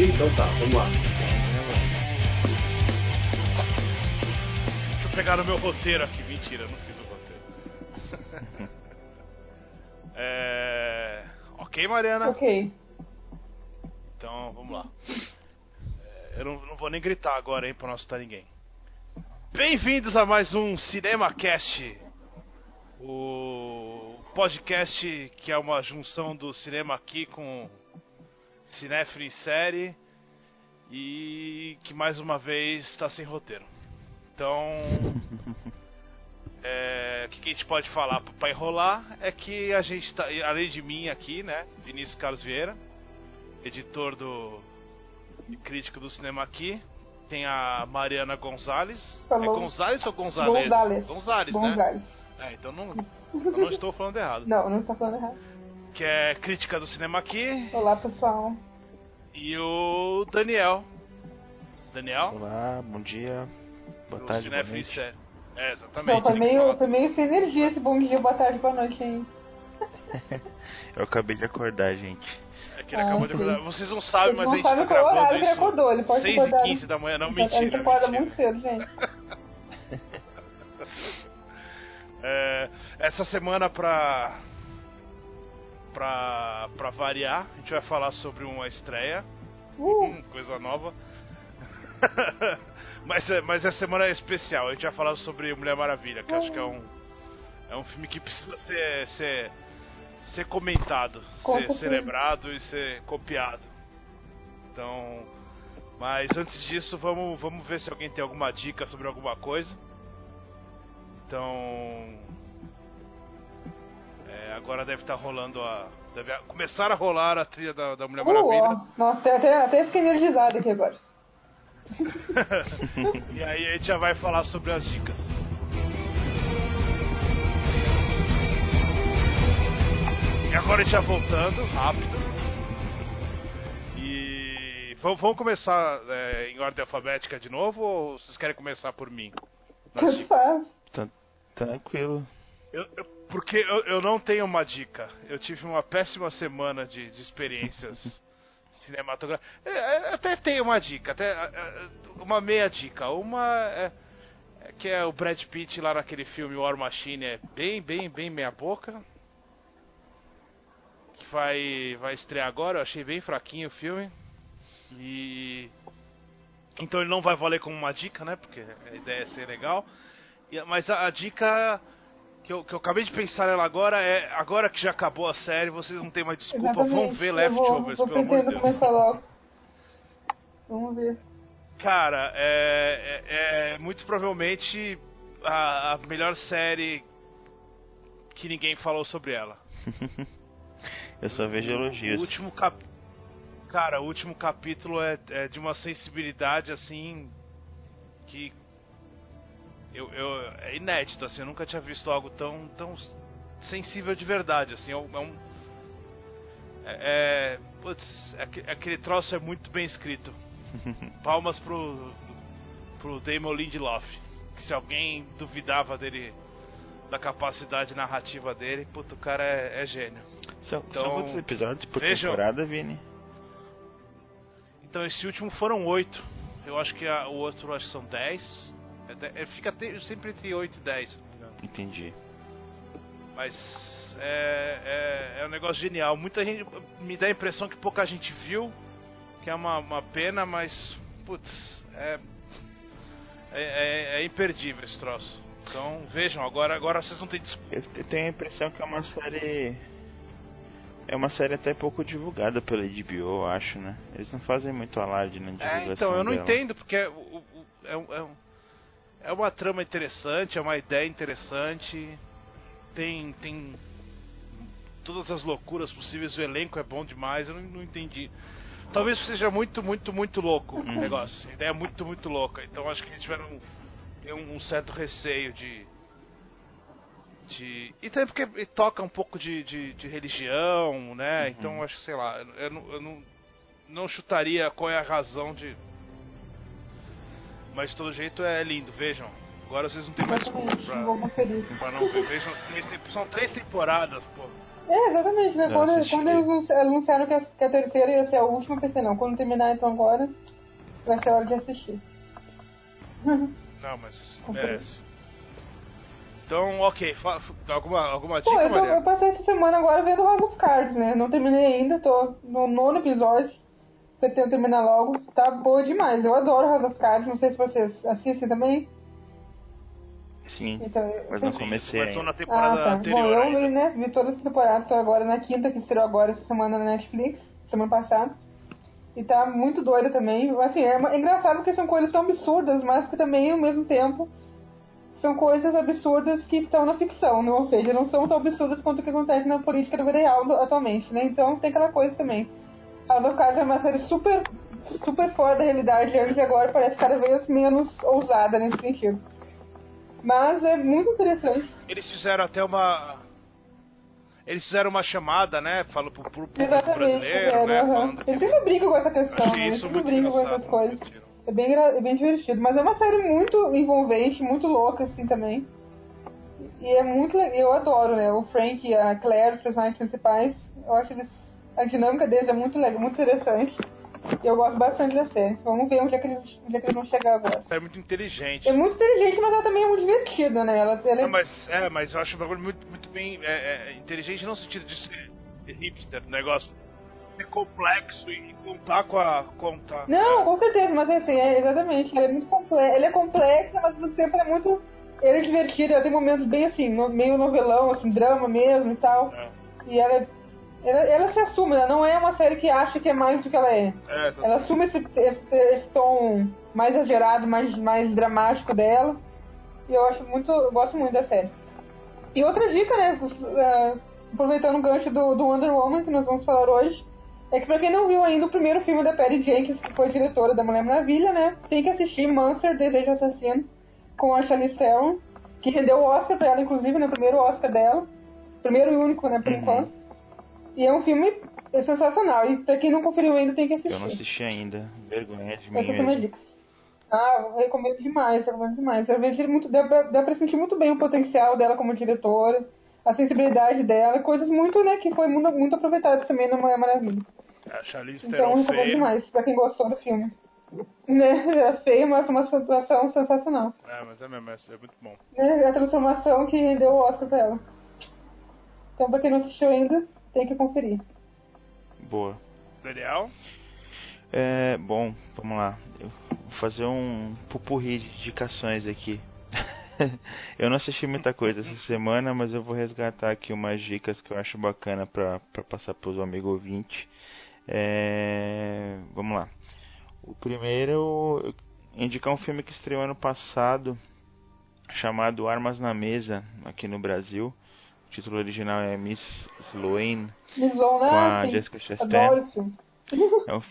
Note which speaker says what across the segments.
Speaker 1: Então tá, vamos lá.
Speaker 2: Deixa eu pegar no meu roteiro aqui. Mentira, eu não fiz o roteiro. é... Ok, Mariana?
Speaker 3: Ok.
Speaker 2: Então, vamos lá. É, Eu não, não vou nem gritar agora, hein, pra não assustar ninguém. Bem-vindos a mais um CinemaCast. O podcast que é uma junção do cinema aqui com Cinéfilo em série e que mais uma vez está sem roteiro. Então, é, o que, que a gente pode falar para enrolar é que a gente tá, além de mim aqui, né, Vinícius Carlos Vieira, editor do e crítico do cinema aqui, tem a Mariana Gonzalez.
Speaker 3: Falou.
Speaker 2: É Gonzalez ou Gonzalez?
Speaker 3: Gonzalez.
Speaker 2: Gonzalez, né?
Speaker 3: Gonzalez.
Speaker 2: É, então não, eu não estou falando errado.
Speaker 3: Não, não está falando errado.
Speaker 2: Que é crítica do cinema aqui.
Speaker 3: Olá, pessoal.
Speaker 2: E o Daniel. Daniel?
Speaker 4: Olá, bom dia, boa tarde, boa noite.
Speaker 2: É,
Speaker 3: Não,
Speaker 2: exatamente.
Speaker 3: foi
Speaker 2: Tem que
Speaker 3: meio, meio sem energia esse bom dia, boa tarde, boa noite, hein?
Speaker 4: Eu acabei de acordar, gente.
Speaker 2: É que ele
Speaker 3: Ah,
Speaker 2: acabou de
Speaker 3: sim.
Speaker 2: acordar. Vocês não sabem,
Speaker 3: Vocês
Speaker 2: mas
Speaker 3: não
Speaker 2: a gente
Speaker 3: sabem
Speaker 2: tá
Speaker 3: qual
Speaker 2: gravando
Speaker 3: horário que ele acordou, ele pode
Speaker 2: 6
Speaker 3: ter acordado.
Speaker 2: e 15 da manhã, não,
Speaker 3: a
Speaker 2: mentira.
Speaker 3: gente acorda
Speaker 2: mentira.
Speaker 3: muito cedo, gente.
Speaker 2: É, essa semana pra, pra, pra variar, a gente vai falar sobre uma estreia,
Speaker 3: Uh,
Speaker 2: coisa nova. mas, é- mas essa semana é especial, a gente vai falar sobre Mulher Maravilha, que eu acho que é um, é um filme que precisa ser, ser, ser comentado,
Speaker 3: Com
Speaker 2: ser celebrado e ser copiado. Então, mas antes disso, vamos, vamos ver se alguém tem alguma dica sobre alguma coisa. Então, agora deve estar rolando a. Deve a- começar a rolar a trilha da, da Mulher
Speaker 3: uh,
Speaker 2: Maravilha.
Speaker 3: ó. Nossa, até, até, fiquei energizado aqui agora.
Speaker 2: e aí a gente já vai falar sobre as dicas. E agora a gente já voltando, rápido. E vamos, vamos começar é, em ordem alfabética de novo ou vocês querem começar por mim?
Speaker 4: Tá tranquilo.
Speaker 2: Eu- eu- porque eu, eu não tenho uma dica. Eu tive uma péssima semana de, de experiências cinematográficas. É, é, até tenho uma dica, até é, uma meia dica. Uma é, que é o Brad Pitt lá naquele filme War Machine é bem, bem, bem meia boca. Que vai, vai estrear agora. Eu achei bem fraquinho o filme. E então ele não vai valer como uma dica, né? Porque a ideia é ser legal. Mas a, a dica que eu, que eu acabei de pensar nela agora é agora que já acabou a série, vocês não tem mais desculpa, vão
Speaker 3: Exatamente.
Speaker 2: ver
Speaker 3: Eu
Speaker 2: Leftovers,
Speaker 3: vou,
Speaker 2: pelo amor de Deus.
Speaker 3: começar logo. Vamos ver.
Speaker 2: Cara, é, é- é muito provavelmente a, a melhor série que ninguém falou sobre ela.
Speaker 4: Eu só vejo
Speaker 2: O
Speaker 4: elogios.
Speaker 2: último cap... Cara, o último capítulo é, é de uma sensibilidade assim que eu, eu é inédito assim, eu nunca tinha visto algo tão tão sensível de verdade assim, é um é, é, é- putz, é aque- aquele troço é muito bem escrito. Palmas pro pro Damon Lindelof, que se alguém duvidava dele da capacidade narrativa dele, puto, o cara é, é gênio.
Speaker 4: São,
Speaker 2: Então,
Speaker 4: são quantos episódios por
Speaker 2: vejam.
Speaker 4: temporada, Vini?
Speaker 2: Então esse último foram oito. Eu acho que a- o outro acho que são dez. É é, fica sempre entre 8 e 10, se não me engano.
Speaker 4: Entendi.
Speaker 2: Mas é, é, é um negócio genial. Muita gente me dá a impressão que pouca gente viu, que é uma, uma pena, mas putz, é, é, é- é imperdível esse troço. Então vejam, agora, agora vocês não têm desculpa.
Speaker 4: Eu te- tenho a impressão que é uma série. É uma série até pouco divulgada pela HBO, eu acho, né? Eles não fazem muito alarde na divulgação.
Speaker 2: É, então, eu não
Speaker 4: dela.
Speaker 2: entendo, porque é, é, é um- é uma trama interessante, é uma ideia interessante, tem, tem todas as loucuras possíveis, o elenco é bom demais, eu não, não entendi. Talvez seja muito, muito, muito louco o negócio, a ideia é muito, muito louca, então acho que eles tiveram um, um certo receio de. de e também porque toca um pouco de, de, de religião, né? Então acho que, sei lá, eu, não- eu não, não chutaria qual é a razão de. Mas de todo jeito é lindo, vejam. Agora vocês não têm mais desculpa
Speaker 3: Exatamente.
Speaker 2: pra,
Speaker 3: Vou conferir.
Speaker 2: pra não ver. Vejam, três tem- são três temporadas, pô.
Speaker 3: É, exatamente, né?
Speaker 4: Não,
Speaker 3: Quando, quando eles anunci- anunciaram que a, que a terceira ia ser a última, eu pensei, não, quando terminar então agora, vai ser hora de assistir.
Speaker 2: Não, mas merece. Então, ok. fa- alguma, alguma dica,
Speaker 3: Pô, eu, tô-
Speaker 2: Maria?
Speaker 3: eu passei essa semana agora vendo House of Cards, né? Não terminei ainda, tô no nono episódio. Pretendo terminar logo. Tá boa demais. Eu adoro House of Cards. Não sei se vocês assistem também.
Speaker 4: Sim,
Speaker 3: Então,
Speaker 4: mas não comecei
Speaker 2: Mas tô
Speaker 4: ainda.
Speaker 2: na temporada
Speaker 3: Ah, tá.
Speaker 2: anterior
Speaker 3: Bom, eu
Speaker 2: ainda.
Speaker 3: vi, né? Vi todas as temporadas, tô agora na quinta, que estreou agora essa semana na Netflix, semana passada. E tá muito doida também. Assim, é, é engraçado porque são coisas tão absurdas, mas que também, ao mesmo tempo, são coisas absurdas que estão na ficção, né? ou seja, não são tão absurdas quanto o que acontece na política do vida real atualmente, né? Então tem aquela coisa também. House of Cards é uma série super, super fora da realidade antes e agora parece cada vez menos ousada nesse sentido. Mas é muito interessante.
Speaker 2: Eles fizeram até uma. Eles fizeram uma chamada, né? Falo pro, pro público
Speaker 3: Exatamente,
Speaker 2: brasileiro,
Speaker 3: fizeram,
Speaker 2: né?
Speaker 3: aham.
Speaker 2: Falando
Speaker 3: Eles sempre brincam com essa questão, né? Eles sempre brincam com essas coisas. É bem, é bem divertido. Mas é uma série muito envolvente, muito louca, assim, também. E é muito. Eu adoro, né? O Frank e a Claire, os personagens principais. Eu acho eles. A dinâmica deles é muito legal, muito interessante. E eu gosto bastante da série. Vamos ver onde é que eles, onde é que eles vão chegar agora.
Speaker 2: É muito inteligente.
Speaker 3: É muito inteligente, mas ela também é muito divertida, né? Ela, ela é-
Speaker 2: Não, mas, é, mas eu acho um bagulho muito, muito bem é, é, inteligente não no sentido de ser hipster, o negócio ser complexo e contar com a. Contar,
Speaker 3: Não, com certeza, mas assim, é, exatamente. Ela é muito complexa. Ela é complexa, mas ao mesmo tempo ela é muito. Ela é divertida, ela tem momentos bem assim, no- meio novelão, assim, drama mesmo e tal.
Speaker 2: É,
Speaker 3: E ela, é- ela, ela se assume, ela não é uma série que acha que é mais do que ela é.
Speaker 2: é.
Speaker 3: Ela assume esse, esse, esse tom mais exagerado, mais, mais dramático dela. E eu acho muito. Eu gosto muito da série. E outra dica, né? eh, Aproveitando o gancho do, do Wonder Woman que nós vamos falar hoje. É que pra quem não viu ainda o primeiro filme da Patty Jenkins, que foi diretora da Mulher Maravilha, né? Tem que assistir Monster, Desejo Assassino, com a Charlize Theron, que rendeu o Oscar pra ela, inclusive, né? O primeiro Oscar dela. Primeiro e único, né? Por
Speaker 4: Uhum.
Speaker 3: enquanto. E é um filme sensacional. E pra quem não conferiu ainda, tem que assistir.
Speaker 4: Eu não assisti ainda. Vergonha de mim
Speaker 3: Essa
Speaker 4: mesmo.
Speaker 3: dica. Ah, eu recomendo demais, eu recomendo demais. Eu vejo muito, dá, pra- dá pra sentir muito bem o potencial dela como diretora, a sensibilidade dela, coisas muito, né, que foi muito, muito aproveitadas também na Mulher Maravilha.
Speaker 2: A Charlize
Speaker 3: Então,
Speaker 2: Theron feia.
Speaker 3: demais, pra quem gostou do filme. Né, é feio, mas uma situação sensacional.
Speaker 2: É, mas é mesmo, é é muito bom.
Speaker 3: Né, a transformação que rendeu o Oscar pra ela. Então, pra quem não assistiu ainda, tem que conferir.
Speaker 4: Boa.
Speaker 2: Daniel?
Speaker 4: É, bom, vamos lá. Eu vou fazer um pupurri de indicações aqui. eu não assisti muita coisa essa semana, mas eu vou resgatar aqui umas dicas que eu acho bacana pra, pra passar pros amigos ouvintes. É, vamos lá. O primeiro, eu indicar um filme que estreou ano passado, chamado Armas na Mesa, aqui no Brasil. O título original é Miss Sloane,
Speaker 3: Miss Lona,
Speaker 4: com a
Speaker 3: sim,
Speaker 4: Jessica Chastain.
Speaker 3: adoro esse filme.
Speaker 4: É um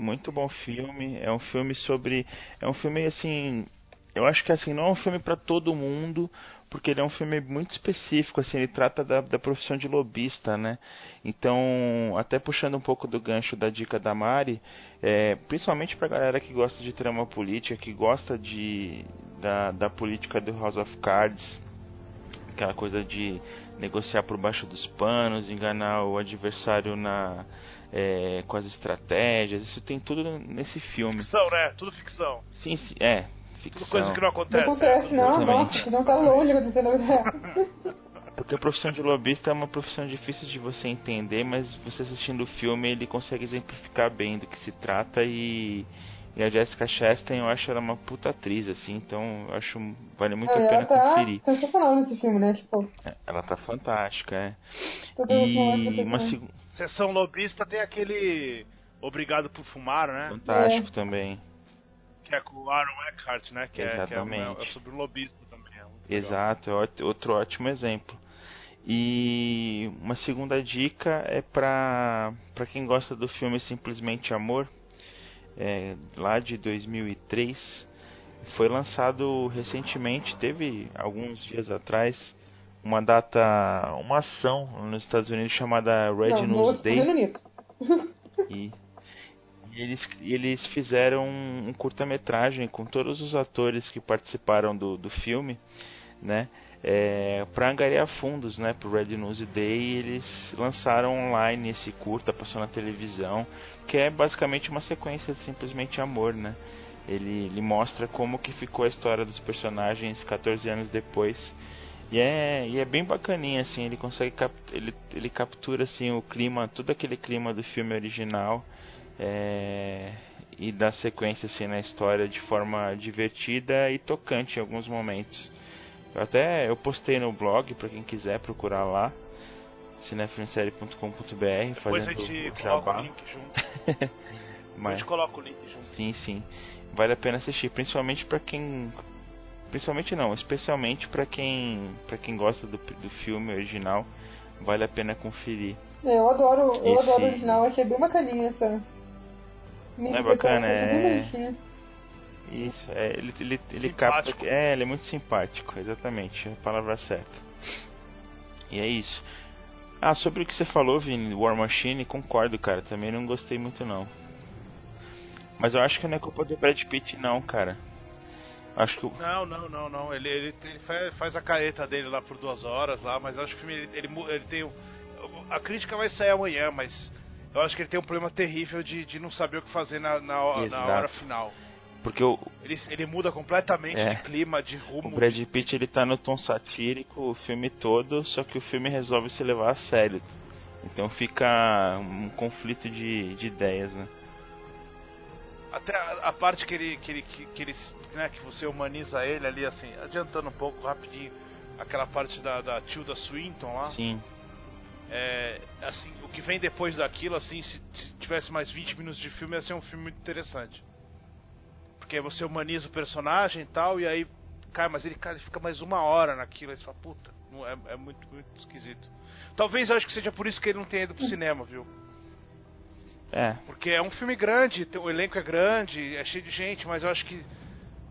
Speaker 4: muito bom filme. É um filme sobre. É um filme assim. Eu acho que assim, não é um filme pra todo mundo, porque ele é um filme muito específico, assim, ele trata da, da profissão de lobista, né? Então, até puxando um pouco do gancho da dica da Mari, é, principalmente pra galera que gosta de trama política, que gosta de da, da política do House of Cards, aquela coisa de negociar por baixo dos panos, enganar o adversário na é, com as estratégias, isso tem tudo nesse filme.
Speaker 2: Ficção, né? Tudo ficção.
Speaker 4: Sim, sim é, ficção.
Speaker 2: Tudo coisa que não
Speaker 3: Não
Speaker 2: acontece.
Speaker 3: acontece,
Speaker 2: é,
Speaker 3: não, nossa, não tá longe de acontecer na.
Speaker 4: Porque a profissão de lobista é uma profissão difícil de você entender, mas você assistindo o filme ele consegue exemplificar bem do que se trata e, e a Jessica Chastain eu acho ela uma puta atriz assim, então eu acho vale muito
Speaker 3: Não,
Speaker 4: a pena
Speaker 3: ela tá
Speaker 4: conferir.
Speaker 3: sensacional nesse filme, né? Tipo,
Speaker 4: É, Ela tá fantástica, é. E uma segunda
Speaker 2: Sessão lobista tem aquele Obrigado por Fumar, né?
Speaker 4: fantástico também.
Speaker 2: Que é com o Aaron Eckhart, né? Que, é, que é,
Speaker 4: Exatamente.
Speaker 2: é sobre o lobista também. É.
Speaker 4: Exato, é outro ótimo exemplo. E uma segunda dica é pra, pra quem gosta do filme Simplesmente Amor, é, lá de 2003. Foi lançado recentemente, teve alguns dias atrás, uma data, uma ação nos Estados Unidos chamada Red
Speaker 3: Não,
Speaker 4: News Day. E, e eles, eles fizeram um curta-metragem com todos os atores que participaram do, do filme, né? É, para angariar fundos né, para o Red News Day, eles lançaram online esse curta, passou na televisão, que é basicamente uma sequência de Simplesmente Amor. Né? Ele, ele mostra como que ficou a história dos personagens 14 anos depois. E é, e é bem bacaninha, assim, ele consegue cap ele, ele captura assim o clima, todo aquele clima do filme original é, e dá sequência assim na história de forma divertida e tocante em alguns momentos. Eu até eu postei no blog para quem quiser procurar lá cinefilmsérie.com.br
Speaker 2: Depois a gente coloca o link junto. Mas, a gente coloca o link junto.
Speaker 4: Sim, sim. Vale a pena assistir, principalmente para quem principalmente não, especialmente para quem para quem gosta do, do filme original, vale a pena conferir.
Speaker 3: É, eu adoro, eu Esse... adoro o original, achei bem bacaninha essa.
Speaker 4: Não é bacana, é. Isso, é, ele, ele, ele capta. É, ele é muito simpático, exatamente, é a palavra certa. E é isso. Ah, sobre o que você falou, Vini, War Machine, concordo, cara. Também não gostei muito, não. Mas eu acho que não é culpa do Brad Pitt, não, cara. Acho que.
Speaker 2: Não, não, não, não. Ele, ele, ele faz a careta dele lá por duas horas lá, mas acho que o filme ele, ele, ele tem. A crítica vai sair amanhã, mas eu acho que ele tem um problema terrível de, de não saber o que fazer na, na, na hora final.
Speaker 4: Porque o.
Speaker 2: Ele, ele muda completamente é, de clima, de rumo.
Speaker 4: O Brad Pitt ele tá no tom satírico o filme todo, só que o filme resolve se levar a sério. Então fica um conflito de, de ideias, né?
Speaker 2: Até a, a, parte que ele, que ele, que, que, ele né, que você humaniza ele ali, assim, adiantando um pouco rapidinho, aquela parte da, da Tilda Swinton lá.
Speaker 4: Sim.
Speaker 2: É, assim, o que vem depois daquilo, assim, se, se tivesse mais 20 minutos de filme, ia ser um filme muito interessante. Porque você humaniza o personagem e tal, e aí, cara, mas ele, cara, ele fica mais uma hora naquilo, aí você fala, puta, é, é muito, muito esquisito. Talvez eu acho que seja por isso que ele não tenha ido pro cinema, viu?
Speaker 4: É.
Speaker 2: Porque é um filme grande, o elenco é grande, é cheio de gente, mas eu acho que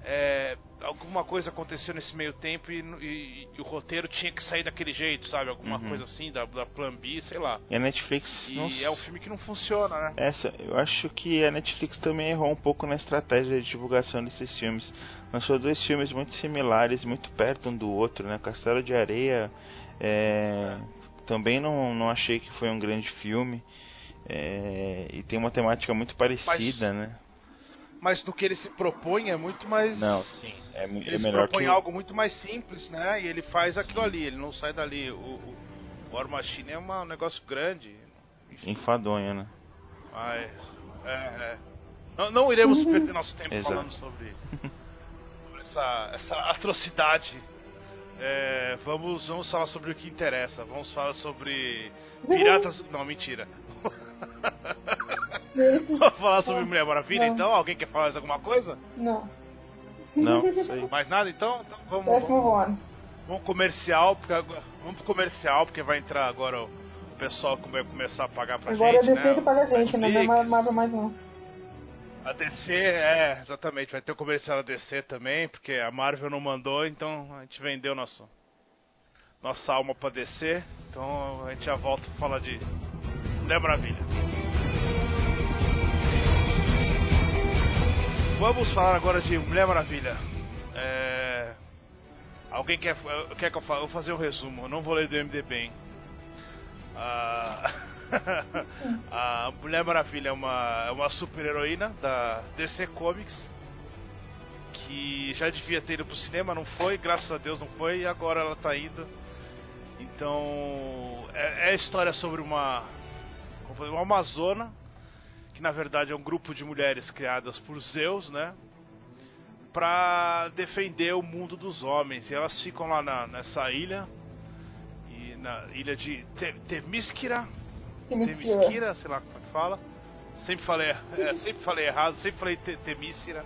Speaker 2: é, alguma coisa aconteceu nesse meio tempo e, e, e, o roteiro tinha que sair daquele jeito, sabe? Alguma uhum. coisa assim, da, da Plan B, sei lá.
Speaker 4: E a Netflix.
Speaker 2: E não... é um filme que não funciona, né?
Speaker 4: Essa, eu acho que a Netflix também errou um pouco na estratégia de divulgação desses filmes. Lançou dois filmes muito similares, muito perto um do outro, né? Castelo de Areia. É. Também não, não achei que foi um grande filme. É, e tem uma temática muito parecida,
Speaker 2: mas,
Speaker 4: né?
Speaker 2: Mas no que ele se propõe é muito mais.
Speaker 4: Não, sim. É,
Speaker 2: ele
Speaker 4: é
Speaker 2: se propõe que... algo muito mais simples, né? E ele faz aquilo ali, ele não sai dali. O, o War Machine é uma, um negócio grande.
Speaker 4: Enfim. Enfadonho, né?
Speaker 2: Mas. É, é. Não, não, iremos perder nosso tempo Exato. falando sobre, sobre essa, essa atrocidade. É, vamos, vamos falar sobre o que interessa. Vamos falar sobre piratas. Não, mentira. Vamos falar sobre Mulher Maravilha, não. então? Alguém quer falar mais alguma coisa?
Speaker 3: Não.
Speaker 4: Não,
Speaker 2: Mais nada, então? então vamos,
Speaker 3: Próximo vamos,
Speaker 2: vamos comercial, porque agora, vamos pro comercial, porque vai entrar agora o, pessoal que vai começar a pagar pra
Speaker 3: agora
Speaker 2: gente,
Speaker 3: Agora a DC né? paga a gente, né? Não é Marvel mais não.
Speaker 2: A DC, é, exatamente. Vai ter o comercial da DC também, porque a Marvel não mandou, então a gente vendeu nosso, nossa alma pra DC. Então a gente já volta pra falar de Mulher Maravilha. Vamos falar agora de Mulher Maravilha. É... Alguém quer, quer que eu, fale? eu fazer um resumo, eu não vou ler do MDB, hein? Ah... a Mulher Maravilha é uma, é uma super heroína da DC Comics que já devia ter ido pro cinema, não foi, graças a Deus não foi, e agora ela tá indo. Então é, é a história sobre uma uma amazona, que na verdade é um grupo de mulheres criadas por Zeus, né? Pra defender o mundo dos homens. E elas ficam lá na, nessa ilha, e na ilha de Temísquira, Temísquira, sei lá como é que fala. Sempre falei, é, sempre falei errado, sempre falei Temísquira.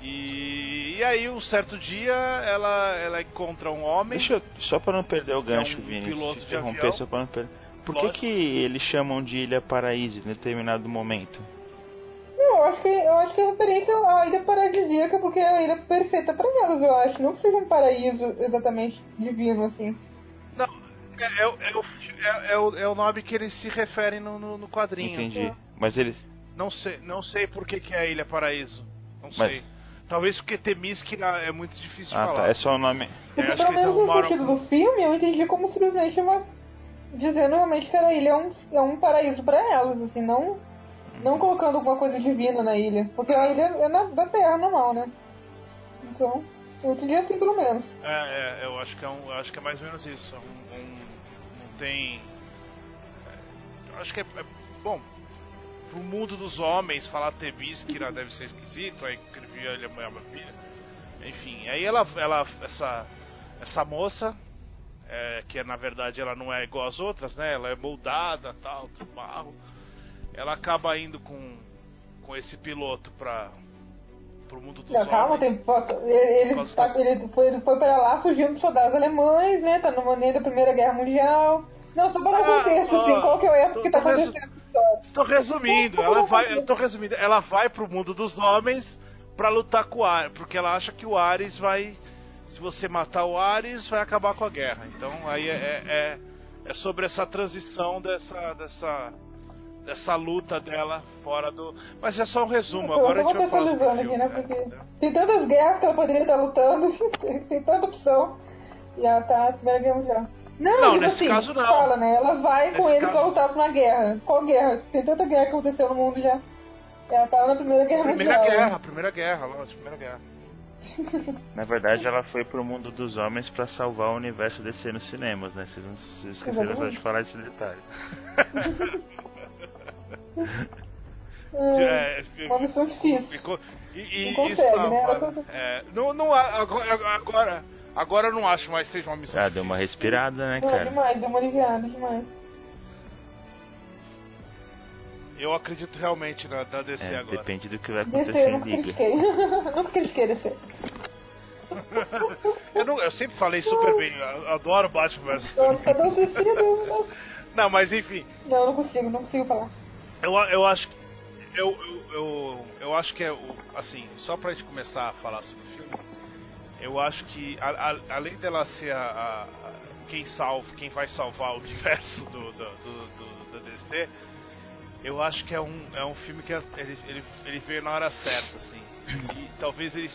Speaker 2: E, e, aí, um certo dia, ela, ela encontra um homem.
Speaker 4: Deixa eu, só para não perder o gancho,
Speaker 2: é um
Speaker 4: Vini.
Speaker 2: Piloto de avião.
Speaker 4: Só pra não perder. Por que, que eles chamam de Ilha Paraíso em determinado momento?
Speaker 3: Não, eu acho que, eu acho que é referência à ilha paradisíaca, porque é a ilha perfeita para elas, eu acho. Não que seja um paraíso exatamente divino, assim.
Speaker 2: Não, é, é, é, o, é, é o, é o nome que eles se referem no, no, no quadrinho.
Speaker 4: Entendi. Mas eles.
Speaker 2: Não sei, não sei por que, que é a Ilha Paraíso. Não Mas... sei. Talvez porque Temiskira é muito difícil de
Speaker 4: Ah,
Speaker 2: falar.
Speaker 4: tá. É só o nome.
Speaker 3: Porque
Speaker 2: acho
Speaker 3: pelo menos no sentido do filme, eu entendi como simplesmente uma. Dizendo realmente que a ilha é um, é um paraíso pra elas, assim, não. Não colocando alguma coisa divina na ilha. Porque a ilha é na, da terra normal, né? Então, eu entendi assim pelo menos.
Speaker 2: É, é, eu acho que é um, acho que é mais ou menos isso. É um, um- não tem. é, acho que é, é- bom. Pro mundo dos homens falar Tebískira deve ser esquisito. Aí escrevi a Mulher Maravilha. Enfim, aí ela, ela essa essa moça é, que na verdade ela não é igual às outras, né? Ela é moldada, tal, de barro. Ela acaba indo com com esse piloto pra pro mundo dos
Speaker 3: Não, calma,
Speaker 2: homens.
Speaker 3: tem, ele, tá-
Speaker 2: dar-
Speaker 3: ele foi, ele foi pra lá fugindo dos soldados alemães, né? Tá no meio da Primeira Guerra Mundial. Não, só para
Speaker 2: Ah,
Speaker 3: contexto, assim, qual que é o época
Speaker 2: tô-
Speaker 3: que tá
Speaker 2: tô resu-
Speaker 3: acontecendo história.
Speaker 2: Estou resumindo, ela vai, eu tô resumindo, ela vai pro mundo dos homens pra lutar com o Ares, porque ela acha que o Ares vai, se você matar o Ares, vai acabar com a guerra. Então aí é, é, é- é sobre essa transição dessa, dessa, dessa luta dela fora do. Mas é só um resumo. Agora a gente vai falar sobre o
Speaker 3: contextualizando aqui,
Speaker 2: filme,
Speaker 3: né?
Speaker 2: né?
Speaker 3: Porque tem tantas guerras que ela poderia estar lutando, tem, tanta opção. E ela tá na Primeira Guerra Mundial. Não,
Speaker 2: Não,
Speaker 3: tipo
Speaker 2: nesse
Speaker 3: assim,
Speaker 2: caso não.
Speaker 3: Fala, né? Ela vai com
Speaker 2: Nesse
Speaker 3: ele pra
Speaker 2: caso-
Speaker 3: lutar pra uma guerra. Qual guerra? Tem tanta guerra que aconteceu no mundo já. Ela tava na Primeira Guerra
Speaker 2: Primeira
Speaker 3: Mundial.
Speaker 2: guerra, primeira guerra, lógico, primeira guerra.
Speaker 4: Na verdade, ela foi pro mundo dos homens pra salvar o universo DC nos cinemas, né? Vocês não vocês esqueceram só de falar esse detalhe.
Speaker 3: Hum,
Speaker 2: É,
Speaker 3: uma missão difícil.
Speaker 2: Ficou- E, e,
Speaker 3: Não
Speaker 2: isso,
Speaker 3: consegue, né?
Speaker 2: agora, é, não, não, agora, agora, agora eu não acho mais que seja uma missão
Speaker 4: Ah, deu uma
Speaker 2: difícil.
Speaker 4: respirada, né,
Speaker 3: Não,
Speaker 4: cara?
Speaker 3: demais, deu uma aliviada demais.
Speaker 2: Eu acredito realmente na, na DC
Speaker 4: É,
Speaker 2: agora.
Speaker 4: depende do que vai
Speaker 3: DC,
Speaker 4: acontecer
Speaker 3: eu
Speaker 4: em
Speaker 3: nunca
Speaker 4: Liga.
Speaker 3: critiquei. nunca critiquei DC.
Speaker 2: eu, não- eu sempre falei super bem, eu adoro Batman vs
Speaker 3: Eu suicídio.
Speaker 2: Não, mas enfim,
Speaker 3: Não, eu não consigo, não consigo falar.
Speaker 2: eu, a- eu acho que. Eu, eu, eu, eu acho que é o. Assim, só pra gente começar a falar sobre o filme, eu acho que a- a- além dela ser a, a- quem salva, quem vai salvar o universo do, do, do, do- da DC, eu acho que é um, é um filme que é- ele, ele, ele veio na hora certa, assim. E talvez ele,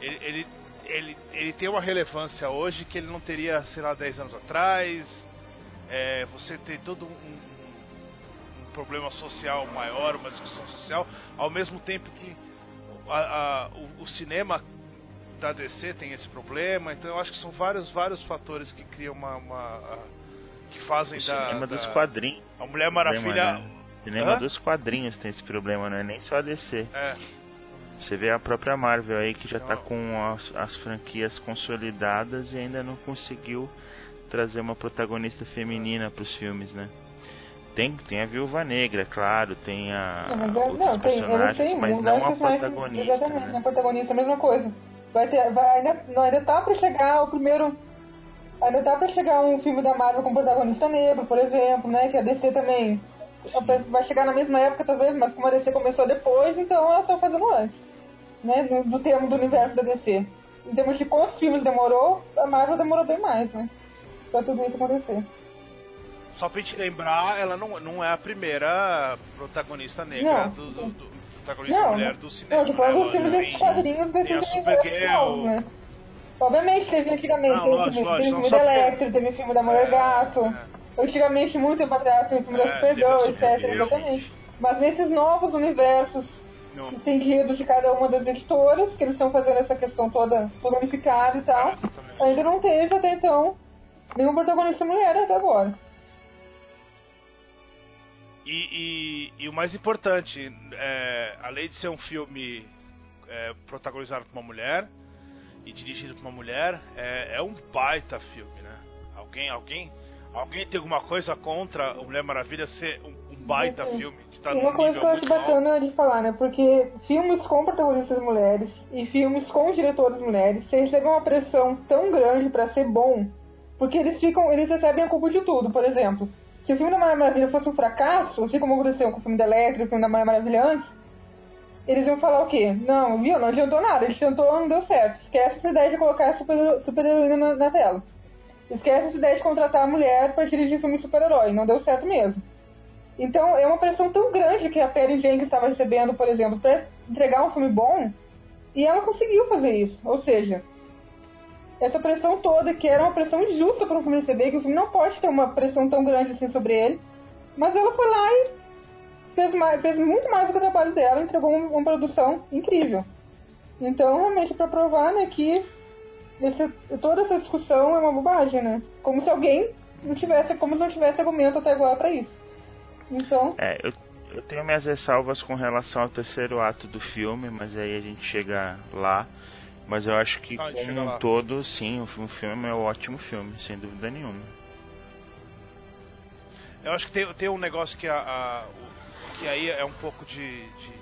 Speaker 2: ele, ele, ele, ele tem uma relevância hoje que ele não teria, sei lá, 10 anos atrás. É, você tem todo um, um- um problema social maior, uma discussão social, ao mesmo tempo que a- a- o, o cinema da DC tem esse problema, então eu acho que são vários vários fatores que criam uma, uma- a- que fazem
Speaker 4: O
Speaker 2: da,
Speaker 4: cinema
Speaker 2: da
Speaker 4: dos quadrinhos.
Speaker 2: a Mulher
Speaker 4: problema,
Speaker 2: Maravilha
Speaker 4: né? O cinema
Speaker 2: Hã?
Speaker 4: dos quadrinhos tem esse problema, não é nem só a DC.
Speaker 2: é,
Speaker 4: Você vê a própria Marvel aí que já tá
Speaker 2: Não.
Speaker 4: com as, as franquias consolidadas e ainda não conseguiu trazer uma protagonista feminina pros filmes, né? Tem, tem a Viúva Negra, claro, tem a
Speaker 3: Não, é-
Speaker 4: outros
Speaker 3: não, tem, eles
Speaker 4: personagens,
Speaker 3: têm
Speaker 4: mas
Speaker 3: um-
Speaker 4: não a protagonista,
Speaker 3: Exatamente,
Speaker 4: né?
Speaker 3: não a protagonista, a mesma coisa. Vai ter, vai, ainda, não, ainda tá pra chegar o primeiro. Ainda tá pra chegar um filme da Marvel com protagonista negro, por exemplo, né? Que a DC também. penso, Vai chegar na mesma época, talvez, mas como a DC começou depois, então ela tá fazendo antes. Né? No, no termo do universo da DC. Em termos de quantos filmes demorou, a Marvel demorou bem mais, né? Pra tudo isso acontecer.
Speaker 2: só pra gente lembrar, ela não, não é a primeira protagonista negra
Speaker 3: Não.
Speaker 2: do, do- do- protagonista
Speaker 3: Não,
Speaker 2: mulher do cinema.
Speaker 3: não, falando
Speaker 2: né?
Speaker 3: dos filmes
Speaker 2: tem-
Speaker 3: quadrinhos desses novos, né? Obviamente teve antigamente,
Speaker 2: Não,
Speaker 3: teve,
Speaker 2: lógico,
Speaker 3: filme,
Speaker 2: lógico,
Speaker 3: teve
Speaker 2: não
Speaker 3: filme da Electra, teve filme da Mulher
Speaker 2: É,
Speaker 3: Gato.
Speaker 2: é.
Speaker 3: Antigamente, muito tempo atrás, teve filme
Speaker 2: É,
Speaker 3: da Supergirl,
Speaker 2: teve a
Speaker 3: etc.
Speaker 2: Supergirl.
Speaker 3: Exatamente. Mas nesses novos universos
Speaker 2: Não.
Speaker 3: estendidos de cada uma das editoras, que eles estão fazendo essa questão toda, unificada e tal,
Speaker 2: Exatamente.
Speaker 3: ainda não teve até então nenhum protagonista mulher até agora.
Speaker 2: E, e- e o mais importante, é, além de ser um filme é, protagonizado por uma mulher e dirigido por uma mulher, é, é um baita filme, né? Alguém, alguém, alguém tem alguma coisa contra o Mulher Maravilha ser um, um baita
Speaker 3: Sim.
Speaker 2: filme que tá
Speaker 3: uma coisa que eu acho bacana de falar, né? Porque filmes com protagonistas mulheres e filmes com diretoras mulheres, você recebe uma pressão tão grande pra ser bom, porque eles ficam, eles recebem a culpa de tudo. Por exemplo, se o filme da Mulher Maravilha fosse um fracasso, assim como aconteceu com o filme da Electra e o filme da Mulher Maravilha antes, eles iam falar o quê? Não, viu? Não adiantou nada. Eles tentou, não deu certo. Esquece essa ideia de colocar super, super heroína na, na tela. Esquece essa ideia de contratar a mulher pra dirigir filme super-herói. Não deu certo mesmo. Então é uma pressão tão grande que a Perry Jenkins estava recebendo, por exemplo, para entregar um filme bom, E ela conseguiu fazer isso. Ou seja, essa pressão toda, que era uma pressão injusta para o filme receber, que o filme não pode ter uma pressão tão grande assim sobre ele. Mas ela foi lá e fez, mais, fez muito mais do que o trabalho dela, entregou uma, uma produção incrível. Então, realmente, para provar né, que esse, toda essa discussão é uma bobagem, né? Como se alguém não tivesse, como se não tivesse argumento até agora para isso. Então.
Speaker 4: É, eu, eu tenho minhas ressalvas com relação ao terceiro ato do filme, mas aí a gente chega lá. Mas eu acho que, ah, como um todo, sim, o filme é um ótimo filme, sem dúvida nenhuma.
Speaker 2: Eu acho que tem, tem um negócio que, a, a que aí é um pouco de, de,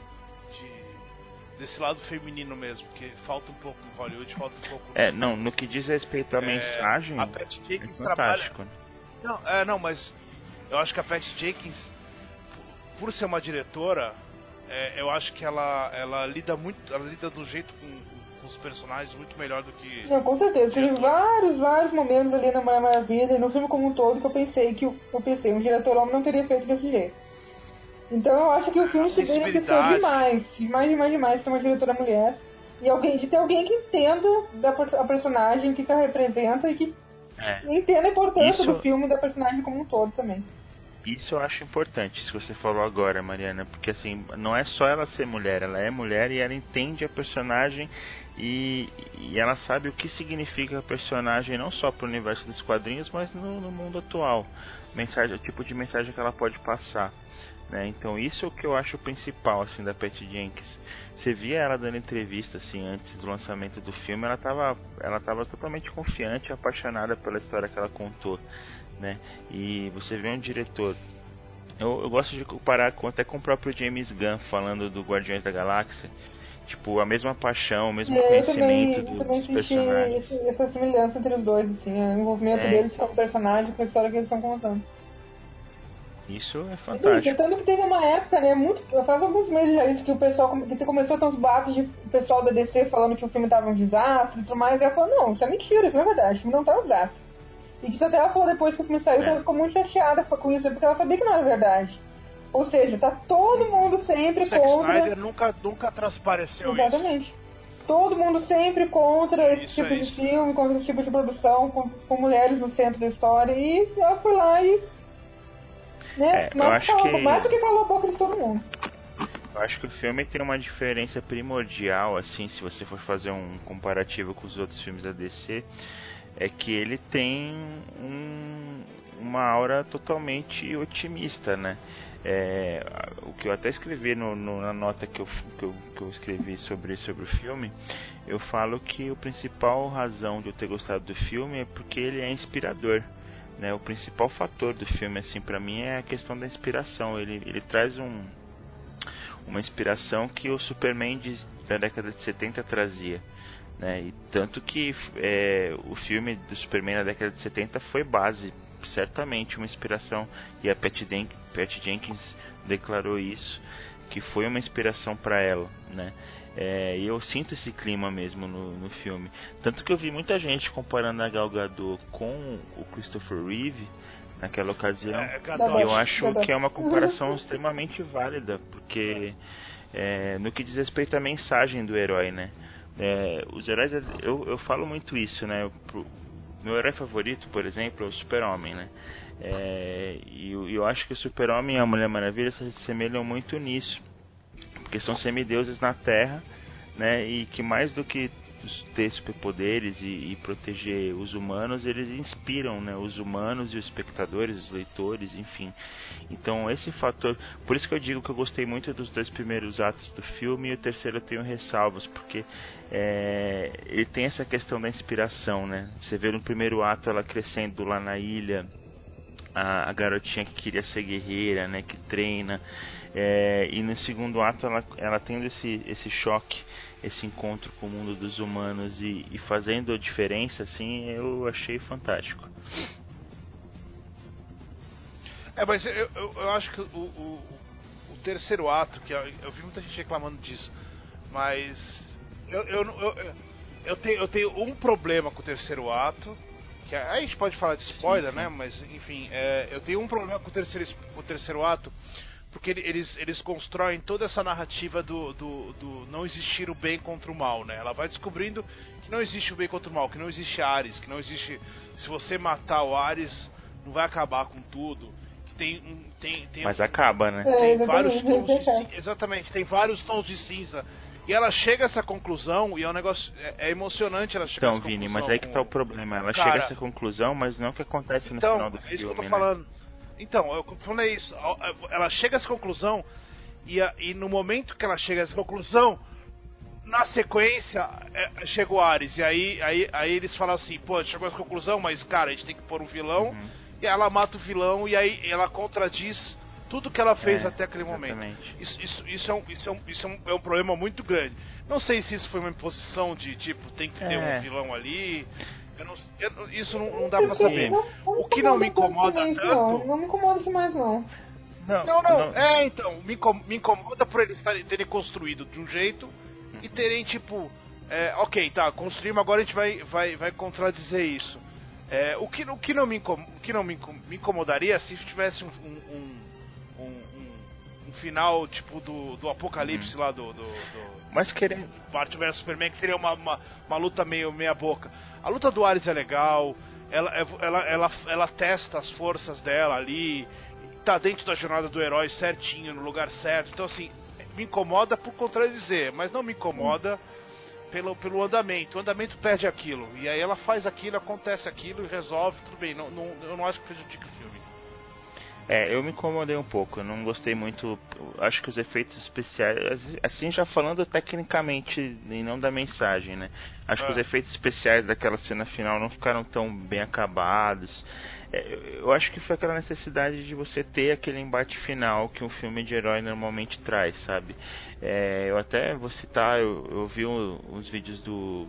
Speaker 2: de, desse lado feminino mesmo, que falta um pouco em Hollywood, falta um pouco.
Speaker 4: É, não, no que diz respeito à é, mensagem, a Pat Jenkins é fantástico. Trabalha...
Speaker 2: Não, é, não, mas eu acho que a Pat Jenkins, por ser uma diretora, é, eu acho que ela, ela lida muito, ela lida do jeito com com os personagens muito melhor do que.
Speaker 3: Não, com certeza. Teve vários, vários momentos ali na Mulher Maravilha e no filme como um todo que eu pensei que eu pensei, um diretor homem não teria feito desse jeito. Então eu acho que o filme se beneficiou demais, demais, demais, demais ter uma diretora mulher. E alguém, de ter alguém que entenda da a personagem, que ela representa e que é. entenda a importância Isso... do filme e da personagem como um todo também.
Speaker 4: Isso eu acho importante, isso que você falou agora, Mariana, porque assim, não é só ela ser mulher, ela é mulher e ela entende a personagem e, e ela sabe o que significa a personagem não só para o universo dos quadrinhos, mas no, no, mundo atual, mensagem, o tipo de mensagem que ela pode passar. Né? Então isso é o que eu acho principal assim da Patty Jenkins. Você via ela dando entrevista assim antes do lançamento do filme, ela estava ela tava totalmente confiante, apaixonada pela história que ela contou né? E você vê um diretor. Eu, eu gosto de comparar com, até com o próprio James Gunn falando do Guardiões da Galáxia. Tipo, a mesma paixão, o mesmo é, conhecimento
Speaker 3: eu também, do, eu dos personagens. Essa semelhança entre os dois, assim, o envolvimento é. deles com o personagem, com a história que eles estão contando.
Speaker 4: Isso é fantástico.
Speaker 3: E, tanto que teve uma época, né, muito, faz alguns meses já isso, que o pessoal que começou a ter uns batos de o pessoal da DC falando que o filme tava um desastre e tudo mais, e ela falou, não, isso é mentira, isso não é verdade, o filme não tá um desastre. E que até ela falou depois que o filme saiu que ela ficou muito chateada com isso, porque ela sabia que não era verdade. Ou seja, tá todo mundo sempre o contra.
Speaker 2: Snyder nunca, nunca transpareceu
Speaker 3: Exatamente. Isso. Todo mundo sempre contra esse isso tipo é de isso. filme, contra esse tipo de produção, com, com, mulheres no centro da história. E ela foi lá e. Né,
Speaker 4: é, mais, falou, que...
Speaker 3: mais do que falou a boca de todo mundo.
Speaker 4: Eu acho que o filme tem uma diferença primordial, assim, se você for fazer um comparativo com os outros filmes da DC é que ele tem um, uma aura totalmente otimista, né? É, o que eu até escrevi no, no, na nota que eu, que eu, que, eu, escrevi sobre, sobre o filme, eu falo que o principal razão de eu ter gostado do filme é porque ele é inspirador. Né? O principal fator do filme, assim, para mim, é a questão da inspiração. Ele, ele traz um, uma inspiração que o Superman de, da década de 70 trazia. Né? E tanto que é, o filme do Superman na década de 70 foi base, certamente uma inspiração, e a Pat, Den Pat Jenkins declarou isso, que foi uma inspiração para ela. Né? É, e eu sinto esse clima mesmo no, no filme. Tanto que eu vi muita gente comparando a Gal Gadot com o Christopher Reeve naquela ocasião. É, e eu acho que é uma comparação extremamente válida, porque é, no que diz respeito à mensagem do herói, né? É, os heróis, eu, eu falo muito isso, né? Pro, meu herói favorito, por exemplo, é o Super-Homem, né? É, e eu, eu acho que o Super-Homem e a Mulher Maravilha se assemelham muito nisso, porque são semideuses na Terra, né? E que mais do que ter superpoderes e, e, proteger os humanos, eles inspiram né, os humanos e os espectadores, os leitores, enfim. Então esse fator, por isso que eu digo que eu gostei muito dos dois primeiros atos do filme e o terceiro eu tenho ressalvas, porque é, ele tem essa questão da inspiração, né? Você vê no primeiro ato ela crescendo lá na ilha, a, a garotinha que queria ser guerreira, né, que treina, é, e no segundo ato ela, ela tendo esse, esse choque esse encontro com o mundo dos humanos e, e fazendo a diferença, assim, eu achei fantástico.
Speaker 2: É, mas eu, eu, eu acho que o, o, o, terceiro ato, que eu, eu, vi muita gente reclamando disso, mas eu, eu, eu, eu, tenho, eu tenho um problema com o terceiro ato, que a gente pode falar de spoiler, sim, sim. né? Mas enfim, é, eu tenho um problema com o terceiro, com o terceiro ato, porque eles, eles constroem toda essa narrativa do, do, do, não existir o bem contra o mal, né? Ela vai descobrindo que não existe o bem contra o mal, que não existe Ares, que não existe. Se você matar o Ares, não vai acabar com tudo. Que tem, tem, tem
Speaker 4: Mas acaba, né?
Speaker 2: Tem é, vários tons de cinza. Exatamente, tem vários tons de cinza. E ela chega a essa conclusão e é um negócio. É, é emocionante ela chegar
Speaker 4: então, a essa Vini, conclusão. Então, Vini, mas aí que tá o problema. Ela Cara, chega a essa conclusão, mas não o que acontece no
Speaker 2: então,
Speaker 4: final do filme.
Speaker 2: É isso que eu tô
Speaker 4: né?
Speaker 2: falando. Então, eu falei isso. Ela chega a essa conclusão e, e no momento que ela chega a essa conclusão, na sequência, é, chega o Ares. E aí, aí, aí eles falam assim, pô, chegou a essa conclusão, mas cara, a gente tem que pôr um vilão. Uhum. E ela mata o vilão e aí ela contradiz tudo que ela fez é, até aquele exatamente. momento. Isso, isso, isso, é um, isso, é um, isso é um, é um problema muito grande. Não sei se isso foi uma imposição de tipo, tem que ter é. um vilão ali. Eu não, eu, isso não, não, dá pra saber. Não, não o que não me incomoda tanto.
Speaker 3: Não, não me incomoda demais, não.
Speaker 2: Não, não, não. É, então, me, me incomoda por eles terem construído de um jeito e terem, tipo. É, ok, tá, construímos, agora a gente vai, vai, vai contradizer isso. É, o, que, o que não, me, o que não me, me incomodaria se tivesse um, um, um final tipo do, do Apocalipse uhum. lá do, do, do.
Speaker 4: Mas querendo.
Speaker 2: Batman vs Superman, que seria uma, uma, uma luta meio meia boca. A luta do Ares é legal, ela, é, ela, ela, ela testa as forças dela ali, tá dentro da jornada do herói certinho, no lugar certo. Então, assim, me incomoda por contradizer, mas não me incomoda pelo, pelo andamento. O andamento perde aquilo. E aí ela faz aquilo, acontece aquilo e resolve, tudo bem. Não, não, eu não acho que prejudique o filme.
Speaker 4: É, eu me incomodei um pouco, eu não gostei muito. Acho que os efeitos especiais, assim já falando tecnicamente e não da mensagem, né? Acho ah. que os ah. efeitos especiais daquela cena final não ficaram tão bem acabados. É, eu acho que foi aquela necessidade de você ter aquele embate final que um filme de herói normalmente traz, sabe? É, eu até vou citar, eu, eu vi uns vídeos do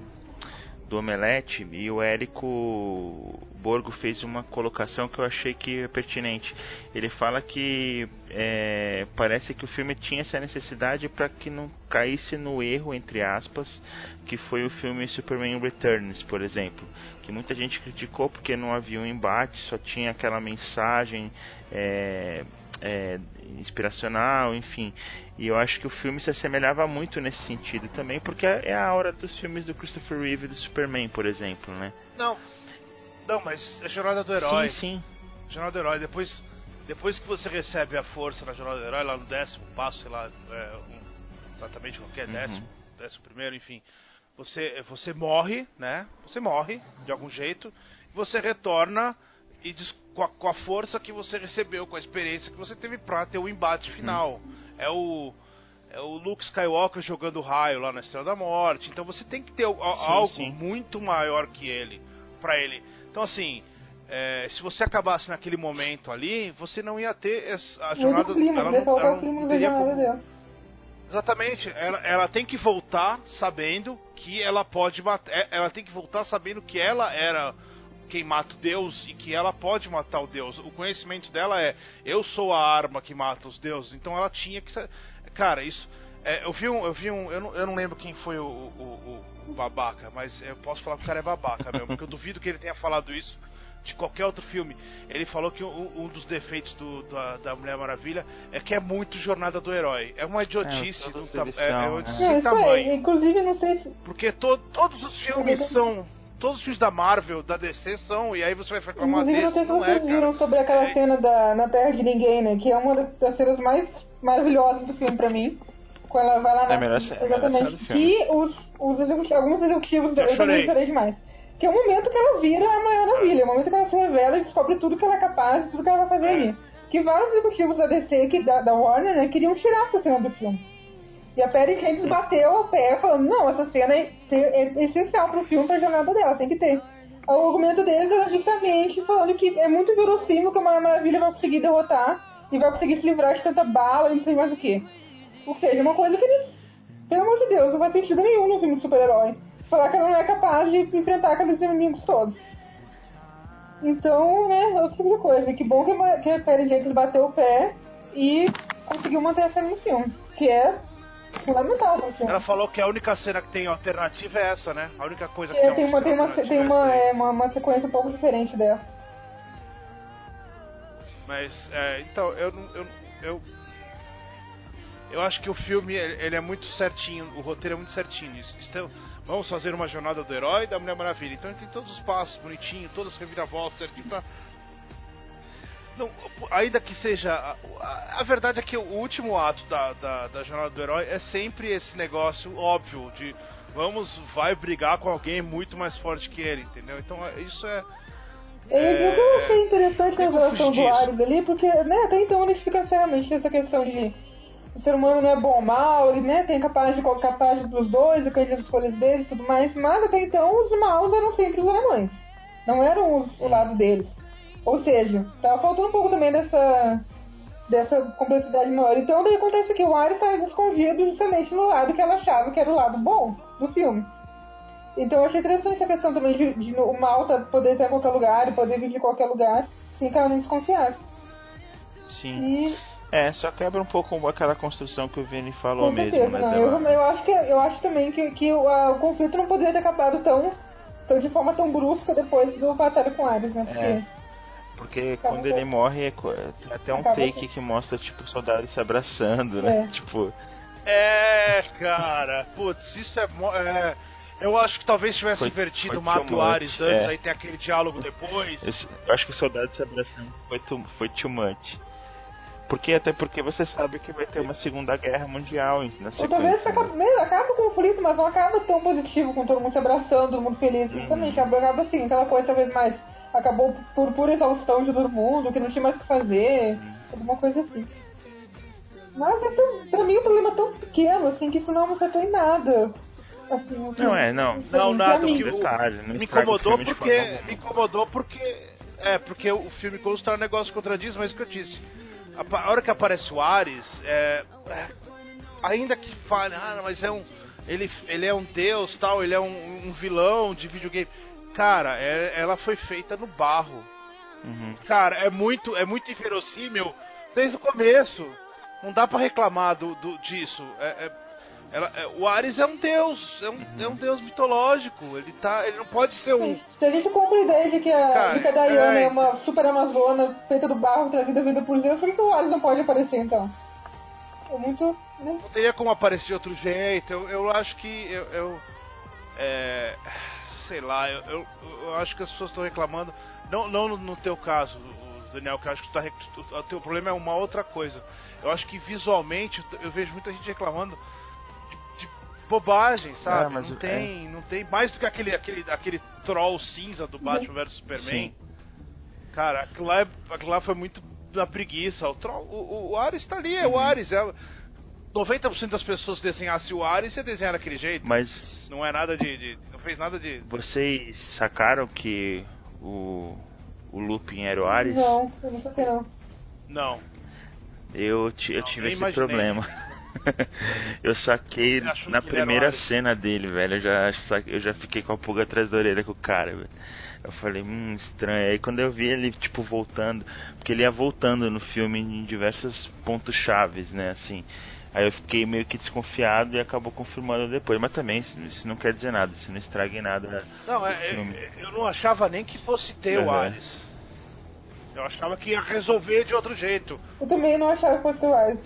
Speaker 4: do Omelete e o Érico Borgo fez uma colocação que eu achei que é pertinente. Ele fala que é, parece que o filme tinha essa necessidade para que não caísse no erro, entre aspas, que foi o filme Superman Returns, por exemplo. Que muita gente criticou porque não havia um embate, só tinha aquela mensagem é, é, inspiracional, enfim. E eu acho que o filme se assemelhava muito nesse sentido também, porque é a hora dos filmes do Christopher Reeve e do Superman, por exemplo, né?
Speaker 2: Não, não, mas é Jornada do Herói.
Speaker 4: Sim, sim.
Speaker 2: Jornada do Herói, depois, depois que você recebe a força na Jornada do Herói, lá no décimo passo, sei lá, é, um tratamento qualquer, uhum. décimo, décimo primeiro, enfim, você, você morre, né? Você morre, de algum jeito, você retorna e diz, com, a, com, a, força que você recebeu, com a experiência que você teve pra ter o embate final. Uhum. É o é o Luke Skywalker jogando raio lá na Estrela da Morte. Então você tem que ter sim, algo sim. muito maior que ele para ele. Então assim, é, se você acabasse naquele momento ali, você não ia ter a jornada.
Speaker 3: Clima, ela, não, ela não teria como...
Speaker 2: Exatamente, ela, ela tem que voltar sabendo que ela pode matar. É, ela tem que voltar sabendo que ela era quem mata o Deus e que ela pode matar o Deus. O conhecimento dela é eu sou a arma que mata os deuses. Então ela tinha que ser. Cara, isso. É, eu vi um. Eu, vi um eu, não, eu não lembro quem foi o, o, o, babaca, mas eu posso falar que o cara é babaca mesmo, porque eu duvido que ele tenha falado isso de qualquer outro filme. Ele falou que um, um dos defeitos do, da, da, Mulher Maravilha é que é muito jornada do herói. É uma idiotice, é, do, é, é idiotice
Speaker 3: é, tamanho. Inclusive, não sei se.
Speaker 2: Porque to, todos os filmes são todos os filmes da Marvel, da DC são, e aí você vai reclamar
Speaker 3: Inclusive,
Speaker 2: desse,
Speaker 3: não sei se vocês
Speaker 2: é,
Speaker 3: viram sobre aquela é... cena da Na Terra de Ninguém, né? Que é uma das cenas mais maravilhosas do filme pra mim. Quando ela vai lá na...
Speaker 4: É melhor ser,
Speaker 3: Exatamente. que os, os executivos, alguns executivos...
Speaker 2: Eu, eu também
Speaker 3: chorei demais. Que é o momento que ela vira a Mulher Maravilha. É o momento que ela se revela e descobre tudo que ela é capaz, tudo que ela vai fazer ali. Que vários executivos da DC, que, da, da Warner, né, queriam tirar essa cena do filme. E a Perry Jenkins bateu o pé falando, não, essa cena é, é essencial pro filme, pra jornada dela, tem que ter. O argumento deles era justamente falando que é muito verossímil que a Mulher Maravilha vai conseguir derrotar e vai conseguir se livrar de tanta bala e não sei mais o que. Ou seja, uma coisa que eles. Pelo amor de Deus, não faz sentido nenhum no filme de super-herói. Falar que ela não é capaz de enfrentar aqueles inimigos todos. Então, né, outro tipo de coisa. Que bom que a, que a Perry Jenkins bateu o pé e conseguiu manter a cena no filme. Que é fundamental pra filme.
Speaker 2: Ela falou que a única cena que tem alternativa é essa, né? A única coisa que é,
Speaker 3: tem, uma, tem, uma, tem uma, é, uma, uma sequência um pouco diferente dessa.
Speaker 2: Mas, é, então, eu, eu, eu eu acho que o filme ele é muito certinho, o roteiro é muito certinho nisso. Então, vamos fazer uma jornada do herói e da Mulher Maravilha. Então ele tem todos os passos bonitinho, todas as reviravoltas certinho, tá? Não, ainda que seja. A, a, verdade é que o último ato da, da, da jornada do herói é sempre esse negócio óbvio de vamos, vai brigar com alguém muito mais forte que ele, entendeu? Então isso é.
Speaker 3: Eu, é, eu achei interessante a revelação do Ares ali, porque né, até então ele fica seriamente nessa questão de o ser humano não é bom ou mal, ele né, tem capaz de capaz dos dois, acredita nas escolhas dele e tudo mais, mas até então os maus eram sempre os alemães. Não eram os, o lado deles. Ou seja, tava faltando um pouco também dessa, dessa complexidade maior. Então daí acontece que o Ares estava escondido justamente no lado que ela achava que era o lado bom do filme. Então eu achei interessante a questão também de, de o mal tá, poder estar em qualquer lugar e poder vir de qualquer lugar sem que ela nem desconfiasse.
Speaker 4: Sim. E... É, só quebra um pouco aquela construção que o Vini falou
Speaker 3: Com certeza,
Speaker 4: mesmo.
Speaker 3: Né, não. Eu, eu, acho que, eu acho também que, que o, a, o conflito não poderia ter acabado tão, tão de forma tão brusca depois do batalha com Ares, né? Porque...
Speaker 4: É. Porque quando ele morre, é, tem até um take que mostra, tipo, soldados se abraçando, né? É. Tipo.
Speaker 2: É, cara. Putz, isso é. é eu acho que talvez tivesse foi, invertido foi o Ares antes, é. aí tem aquele diálogo depois.
Speaker 4: Eu acho que o soldado se abraçando foi too, foi too much. Porque até porque você sabe que vai ter uma segunda guerra mundial na sequência. Ou talvez
Speaker 3: né? acaba, acaba o conflito, mas não acaba tão positivo com todo mundo se abraçando, todo mundo feliz. Uhum. Também acaba assim, aquela coisa talvez mais acabou por pura exaustão de todo mundo, que não tinha mais o que fazer, alguma coisa assim. Mas isso, pra mim, é um problema tão pequeno, assim, que isso não me afetou em nada. Assim,
Speaker 4: não é, não.
Speaker 2: Não, nada. Que o, detalhe, não me incomodou porque. Me incomodou porque. É, porque o filme consta um negócio contradiz, mas é que eu disse. A, a hora que aparece o Ares, é, é, ainda que fale, ah, mas é um. Ele, ele é um deus, tal, ele é um, um vilão de videogame. Cara, é, ela foi feita no barro. Uhum. Cara, é muito, é muito inverossímil desde o começo. Não dá para reclamar do, do disso. É, é, ela, é, o Ares é um deus, é um, uhum. é um deus mitológico. Ele tá, ele não pode ser um.
Speaker 3: Se a gente compra a ideia de que a, Cara, de que a Diana é... é... uma super amazona feita do barro, trazida vida por Deus, por que, o Ares não pode aparecer então? É muito. Né?
Speaker 2: Não teria como aparecer de outro jeito. Eu, eu acho que eu, eu é sei lá, eu, eu, eu acho que as pessoas estão reclamando, não, não no, no teu caso, Daniel, que eu acho que tu tá, o teu problema é uma outra coisa. Eu acho que visualmente eu vejo muita gente reclamando de, de bobagem, sabe? É, não tem, é... não tem mais do que aquele, aquele, aquele troll cinza do Batman vs Superman. Sim. Cara, aquilo lá, é, aquilo lá foi muito da preguiça. O, troll, o, o Ares tá ali, é uhum. o Ares. É, 90% das pessoas desenhassem o Ares e desenhar daquele jeito.
Speaker 4: Mas.
Speaker 2: Não é nada de, de fez nada de.
Speaker 4: Vocês sacaram que o. O Lupin era o Ares?
Speaker 3: Não, eu não saquei não.
Speaker 2: Não.
Speaker 4: Eu, eu não, tive esse imaginei. problema. eu saquei na primeira cena dele, velho. Eu já, eu já fiquei com a pulga atrás da orelha com o cara, velho. Eu falei, hum, estranho. Aí quando eu vi ele, tipo, voltando, porque ele ia voltando no filme em diversos pontos chaves, né, assim. Aí eu fiquei meio que desconfiado e acabou confirmando depois. Mas também, isso não quer dizer nada, isso não estraga em nada.
Speaker 2: Não, é, eu, eu, não achava nem que fosse ter uhum. o Ares. Eu achava que ia resolver de outro jeito.
Speaker 3: Eu também não achava que fosse o Ares.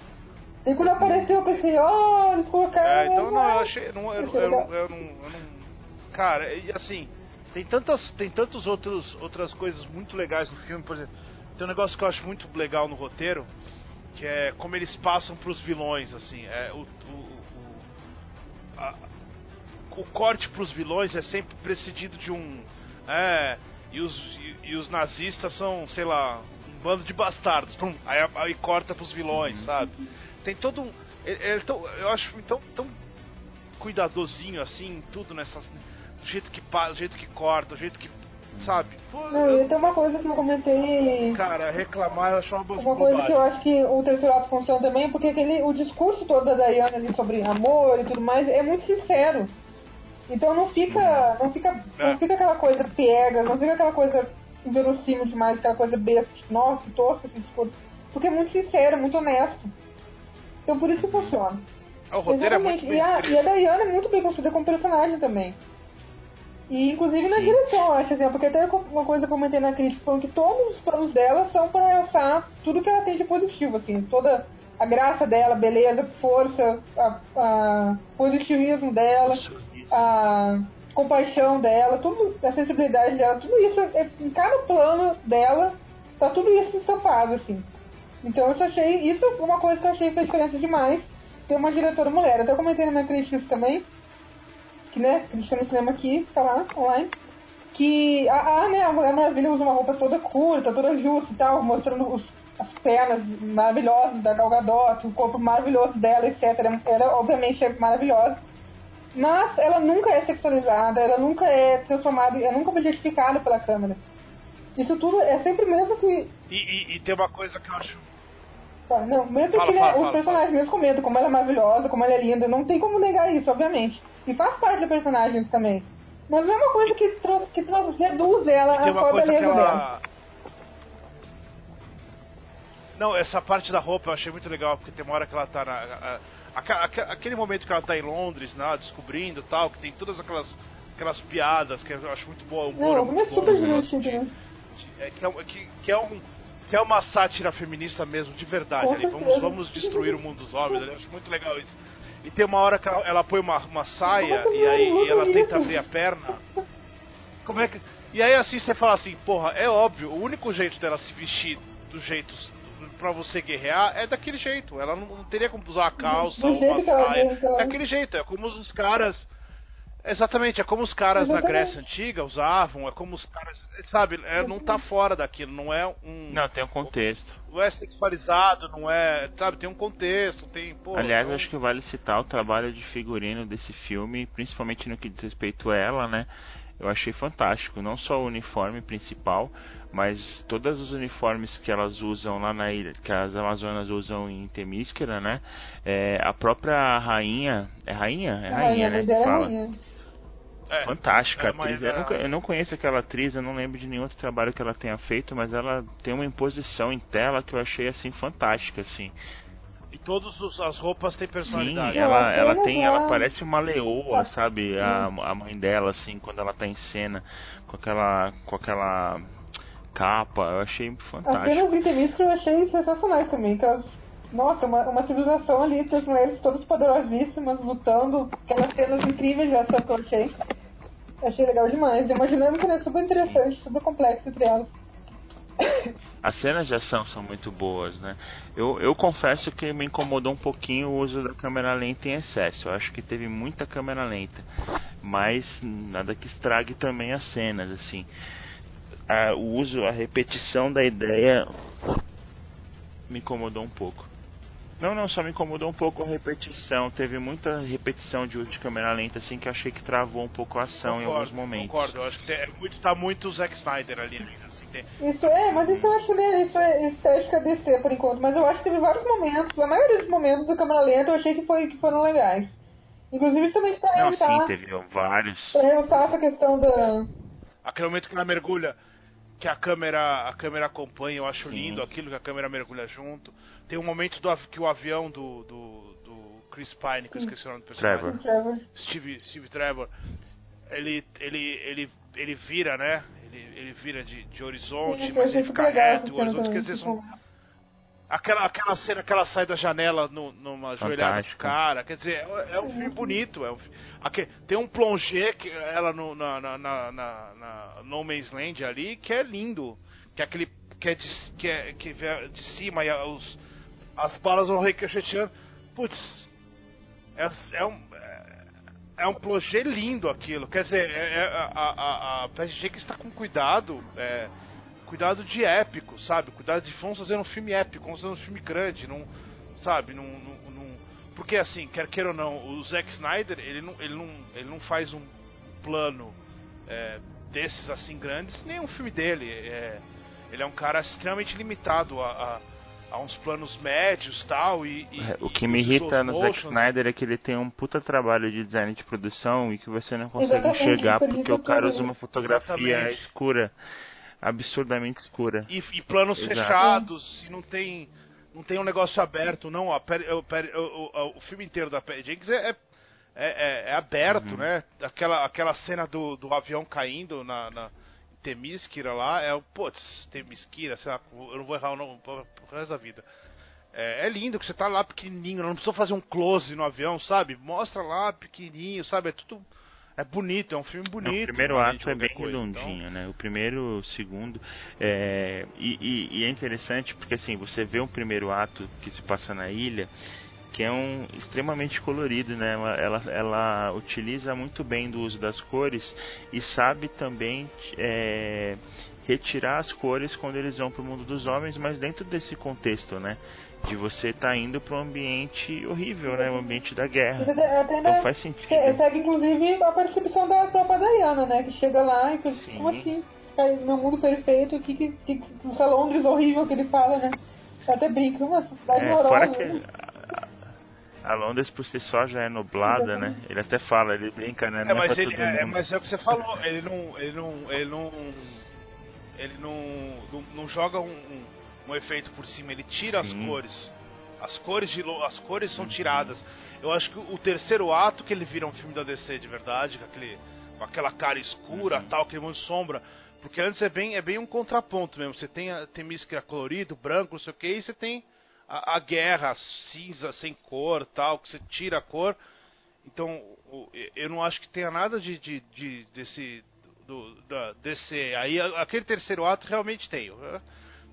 Speaker 3: E quando apareceu, eu pensei, oh, eles colocaram.
Speaker 2: É, então não, eu achei. Não, eu, eu, eu, eu, não, eu não. Cara, e assim, tem tantas. Tem tantos outros outras coisas muito legais no filme, por exemplo. Tem um negócio que eu acho muito legal no roteiro que é como eles passam para os vilões, assim, é o, o, o, a, o corte para os vilões é sempre precedido de um, é, e os, e, e, os nazistas são, sei lá, um bando de bastardos, pum, aí, aí corta para os vilões, uhum. sabe? Tem todo um, é, é tão, eu acho tão, tão cuidadosinho assim, tudo nessas, do jeito que do jeito que corta, do jeito que sabe?
Speaker 3: Pô, não, eu... e tem uma coisa que eu comentei.
Speaker 2: Cara, reclamar eu acho uma
Speaker 3: Uma coisa que eu acho que o terceiro ato funciona também, porque aquele, o discurso todo da Diana ali sobre amor e tudo mais é muito sincero. Então não fica. Não fica, é. não fica aquela coisa pega, não fica aquela coisa inverossímil demais, aquela coisa besta, tipo, nossa, tosca esse discurso. Porque é muito sincero, muito honesto. Então por isso que funciona.
Speaker 2: O roteiro Exatamente. é muito bem
Speaker 3: e, a, e a Diana é muito bem construída como personagem também. E inclusive na Sim. direção, eu acho assim, porque até uma coisa que eu comentei na crítica falando que todos os planos dela são para lançar tudo que ela tem de positivo, assim, toda a graça dela, beleza, força, a, a positivismo dela, a compaixão dela, tudo, a sensibilidade dela, tudo isso, é, em cada plano dela, tá tudo isso estampado, assim. Então eu achei, isso é uma coisa que eu achei que fez diferença demais, ter uma diretora mulher. Até comentei na minha crítica isso também, que né, crítica no cinema aqui, tá lá, online, que a, a, né, a Mulher Maravilha usa uma roupa toda curta, toda justa e tal, mostrando os, as pernas maravilhosas da Gal Gadot, o corpo maravilhoso dela, etc. Ela, obviamente, é maravilhosa. Mas ela nunca é sexualizada, ela nunca é transformada, ela nunca é objetificada pela câmera. Isso tudo é sempre mesmo que.
Speaker 2: E, e, e tem uma coisa que eu acho.
Speaker 3: Tá, não, mesmo fala, que né, fala, os fala, personagens mesmo comentam como ela é maravilhosa, como ela é linda, não tem como negar isso, obviamente. E faz parte da personagem também. Mas não é uma coisa que, que reduz ela a só beleza ela... dela.
Speaker 2: Não, essa parte da roupa eu achei muito legal, porque tem uma hora que ela tá na. A, a, a, aquele momento que ela tá em Londres, né, descobrindo tal, que tem todas aquelas aquelas piadas que eu acho muito boa. O
Speaker 3: não, é, é super divertido, né?
Speaker 2: É, que, é, que, que, é um, que é uma sátira feminista mesmo, de verdade. Ali. Vamos, vamos destruir o mundo dos homens. Eu acho muito legal isso. E tem uma hora que ela, ela põe uma, uma saia e aí e ela tenta abrir a perna. Como é que. E aí assim você fala assim, porra, é óbvio, o único jeito dela se vestir do jeito para você guerrear é daquele jeito. Ela não, não teria como usar a calça ou uma saia. É daquele jeito, é como os caras Exatamente, é como os caras Exatamente. na Grécia Antiga usavam, é como os caras. Sabe, é, não tá fora daquilo, não é um.
Speaker 4: Não, tem um contexto.
Speaker 2: Não é sexualizado, não é. Sabe, tem um contexto, tem. Pô,
Speaker 4: Aliás,
Speaker 2: então...
Speaker 4: acho que vale citar o trabalho de figurino desse filme, principalmente no que diz respeito a ela, né? Eu achei fantástico, não só o uniforme principal, mas todos os uniformes que elas usam lá na ilha, que as Amazonas usam em Temísquera, né? É, a própria rainha, é rainha? É rainha, rainha né? Que fala. Rainha é, fantástica. É atriz. Eu, não, eu, não, conheço aquela atriz, eu não lembro de nenhum outro trabalho que ela tenha feito, mas ela tem uma imposição em tela que eu achei assim fantástica, assim.
Speaker 2: E todas as roupas têm personalidade.
Speaker 4: Sim, ela, ela tem, ela parece uma leoa, sabe? A, a mãe dela, assim, quando ela tá em cena, com aquela, com aquela capa, eu achei fantástico. As
Speaker 3: cenas de eu achei sensacionais também, que elas nossa, uma, uma civilização ali, com as mulheres todas poderosíssimas, lutando, aquelas cenas incríveis de ação que eu achei. Achei legal demais. É uma dinâmica né, super interessante, super complexa entre elas.
Speaker 4: As cenas de ação são muito boas, né? Eu, eu confesso que me incomodou um pouquinho o uso da câmera lenta em excesso. Eu acho que teve muita câmera lenta, mas nada que estrague também as cenas, assim. A, o uso, a repetição da ideia me incomodou um pouco. Não, não, só me incomodou um pouco a repetição. Teve muita repetição de uso de câmera lenta, assim, que eu achei que travou um pouco a ação concordo, em alguns momentos.
Speaker 2: Concordo, eu acho que tem, é muito, tá muito o Zack Snyder ali assim. Tem...
Speaker 3: Isso é, mas isso eu acho, né, isso é estética DC por enquanto, mas eu acho que teve vários momentos, a maioria dos momentos da câmera lenta eu achei que, foi, que foram legais. Inclusive também pra
Speaker 4: Não, sim, teve vários.
Speaker 3: Pra realçar essa questão da...
Speaker 2: Aquele momento que ela mergulha que a câmera a câmera acompanha, eu acho Sim. lindo aquilo que a câmera mergulha junto. Tem um momento do, que o avião do, do, do Chris Pine, que eu esqueci o nome do
Speaker 4: personagem.
Speaker 3: Trevor.
Speaker 2: Steve, Steve Trevor. Ele, ele, ele, ele vira, né? Ele, ele vira de, de horizonte, Sim, mas ele fica reto. O horizonte, quer dizer, são, Aquela, aquela cena que ela sai da janela no, numa joelhada de cara. Quer dizer, é, é um filme bonito. É um, aqui, tem um plongé que ela no, na, na, na, na, No Man's Land ali que é lindo. Que é aquele. Que é de, que é, que é de cima e os, as balas vão ricocheteando. Putz, é, é um. É um plongé lindo aquilo. Quer dizer, é, é, a, a, a, a que está com cuidado. É, cuidado de épico, sabe? Cuidado de vamos fazer um filme épico, vamos fazer um filme grande, não, sabe? Não, não, não, porque assim, quer queira ou não, o Zack Snyder ele não, ele não, ele não faz um plano é, desses assim grandes, nem um filme dele. É, ele é um cara extremamente limitado a, a, a uns planos médios tal e, e
Speaker 4: é, o que me irrita no Zack Snyder é que ele tem um puta trabalho de design de produção e que você não consegue Exatamente, enxergar porque o cara usa uma fotografia Exatamente. escura absurdamente escura.
Speaker 2: E, e planos Exato. fechados, e não tem não tem um negócio aberto, não. Ó, o, o, o, filme inteiro da Perry Jenkins é, é, é, é aberto, uhum. né? Aquela, aquela cena do, do avião caindo na, na Temísquira lá, é o. Putz, Temísquira, sei lá, eu não vou errar o nome pro resto da vida. é, é, lindo que você tá lá pequenininho, não precisa fazer um close no avião, sabe? Mostra lá pequenininho, sabe? É tudo é bonito, é um filme bonito. Não,
Speaker 4: o primeiro ato é bem coisa, redondinho, então... né? O primeiro, o segundo. É... E, e, e, é interessante porque assim, você vê um primeiro ato que se passa na ilha, que é um extremamente colorido, né? Ela, ela, ela utiliza muito bem do uso das cores e sabe também é, retirar as cores quando eles vão para o mundo dos homens, mas dentro desse contexto, né? De você estar tá indo para um ambiente horrível, né? Um ambiente da guerra. Até então faz sentido.
Speaker 3: Segue inclusive a percepção da própria Diana, né? Que chega lá e pensa, como assim? No mundo perfeito, que, que, que, essa Londres horrível que ele fala, né? Até brinca, uma cidade é, horrorosa. Que
Speaker 4: a Londres por si só já é nublada, né? Ele até fala, ele brinca, né?
Speaker 2: É, mas, é ele, é, mas é o que você falou, ele não. Ele não. Ele não. Ele não, não, não joga um, um um efeito por cima, ele tira Sim. as cores. As cores, de, as cores são tiradas. Eu acho que o terceiro ato que ele vira um filme da DC de verdade, com, aquele, com aquela cara escura, uhum. tal, aquele monte de sombra. Porque antes é bem, é bem um contraponto mesmo. Você tem, tem Míscara colorido, branco, não sei o que, e você tem a, a guerra cinza, sem cor, tal, que você tira a cor. Então, eu não acho que tenha nada de, de, de desse do, da DC. Aí aquele terceiro ato realmente tem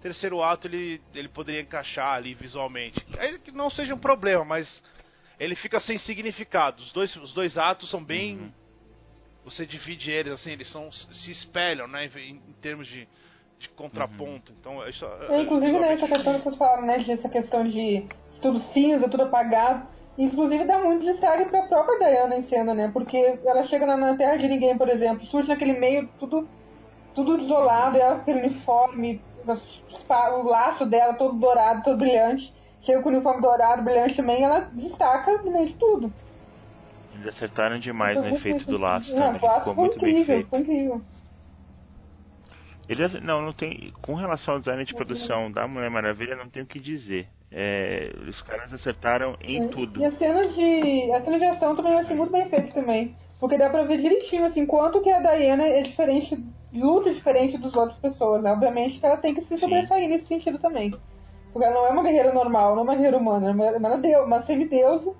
Speaker 2: terceiro ato ele, ele poderia encaixar ali visualmente. Aí que não seja um problema, mas ele fica sem significado. Os dois, os dois atos são bem. Uhum. Você divide eles assim, eles são, se espelham, né, em, em termos de, de contraponto. Uhum. Então, isso,
Speaker 3: é, inclusive, né, essa questão que vocês falaram, né, dessa questão de tudo cinza, tudo apagado. Inclusive dá muito destaque pra própria Diana em cena, né? Porque ela chega na, na Terra de Ninguém, por exemplo, surge naquele meio tudo, tudo desolado, é aquele uniforme o laço dela todo dourado, todo brilhante. Chega com o uniforme dourado, brilhante também, ela destaca no meio de tudo.
Speaker 4: Eles acertaram demais no efeito do laço.
Speaker 3: Não, o laço foi incrível, foi incrível.
Speaker 4: Ele, não, não tem. Com relação ao design de produção da Mulher Maravilha, não tem o que dizer. É, os caras acertaram em tudo.
Speaker 3: E as cenas de. A cena de ação também eu achei muito bem feito também. Porque dá pra ver direitinho, assim, quanto que a Diana é diferente luta diferente das outras pessoas, né? Obviamente que ela tem que se sobressair nesse sentido também. Porque ela não é uma guerreira normal, não é uma guerreira humana, é uma, uma, deus, uma semideusa,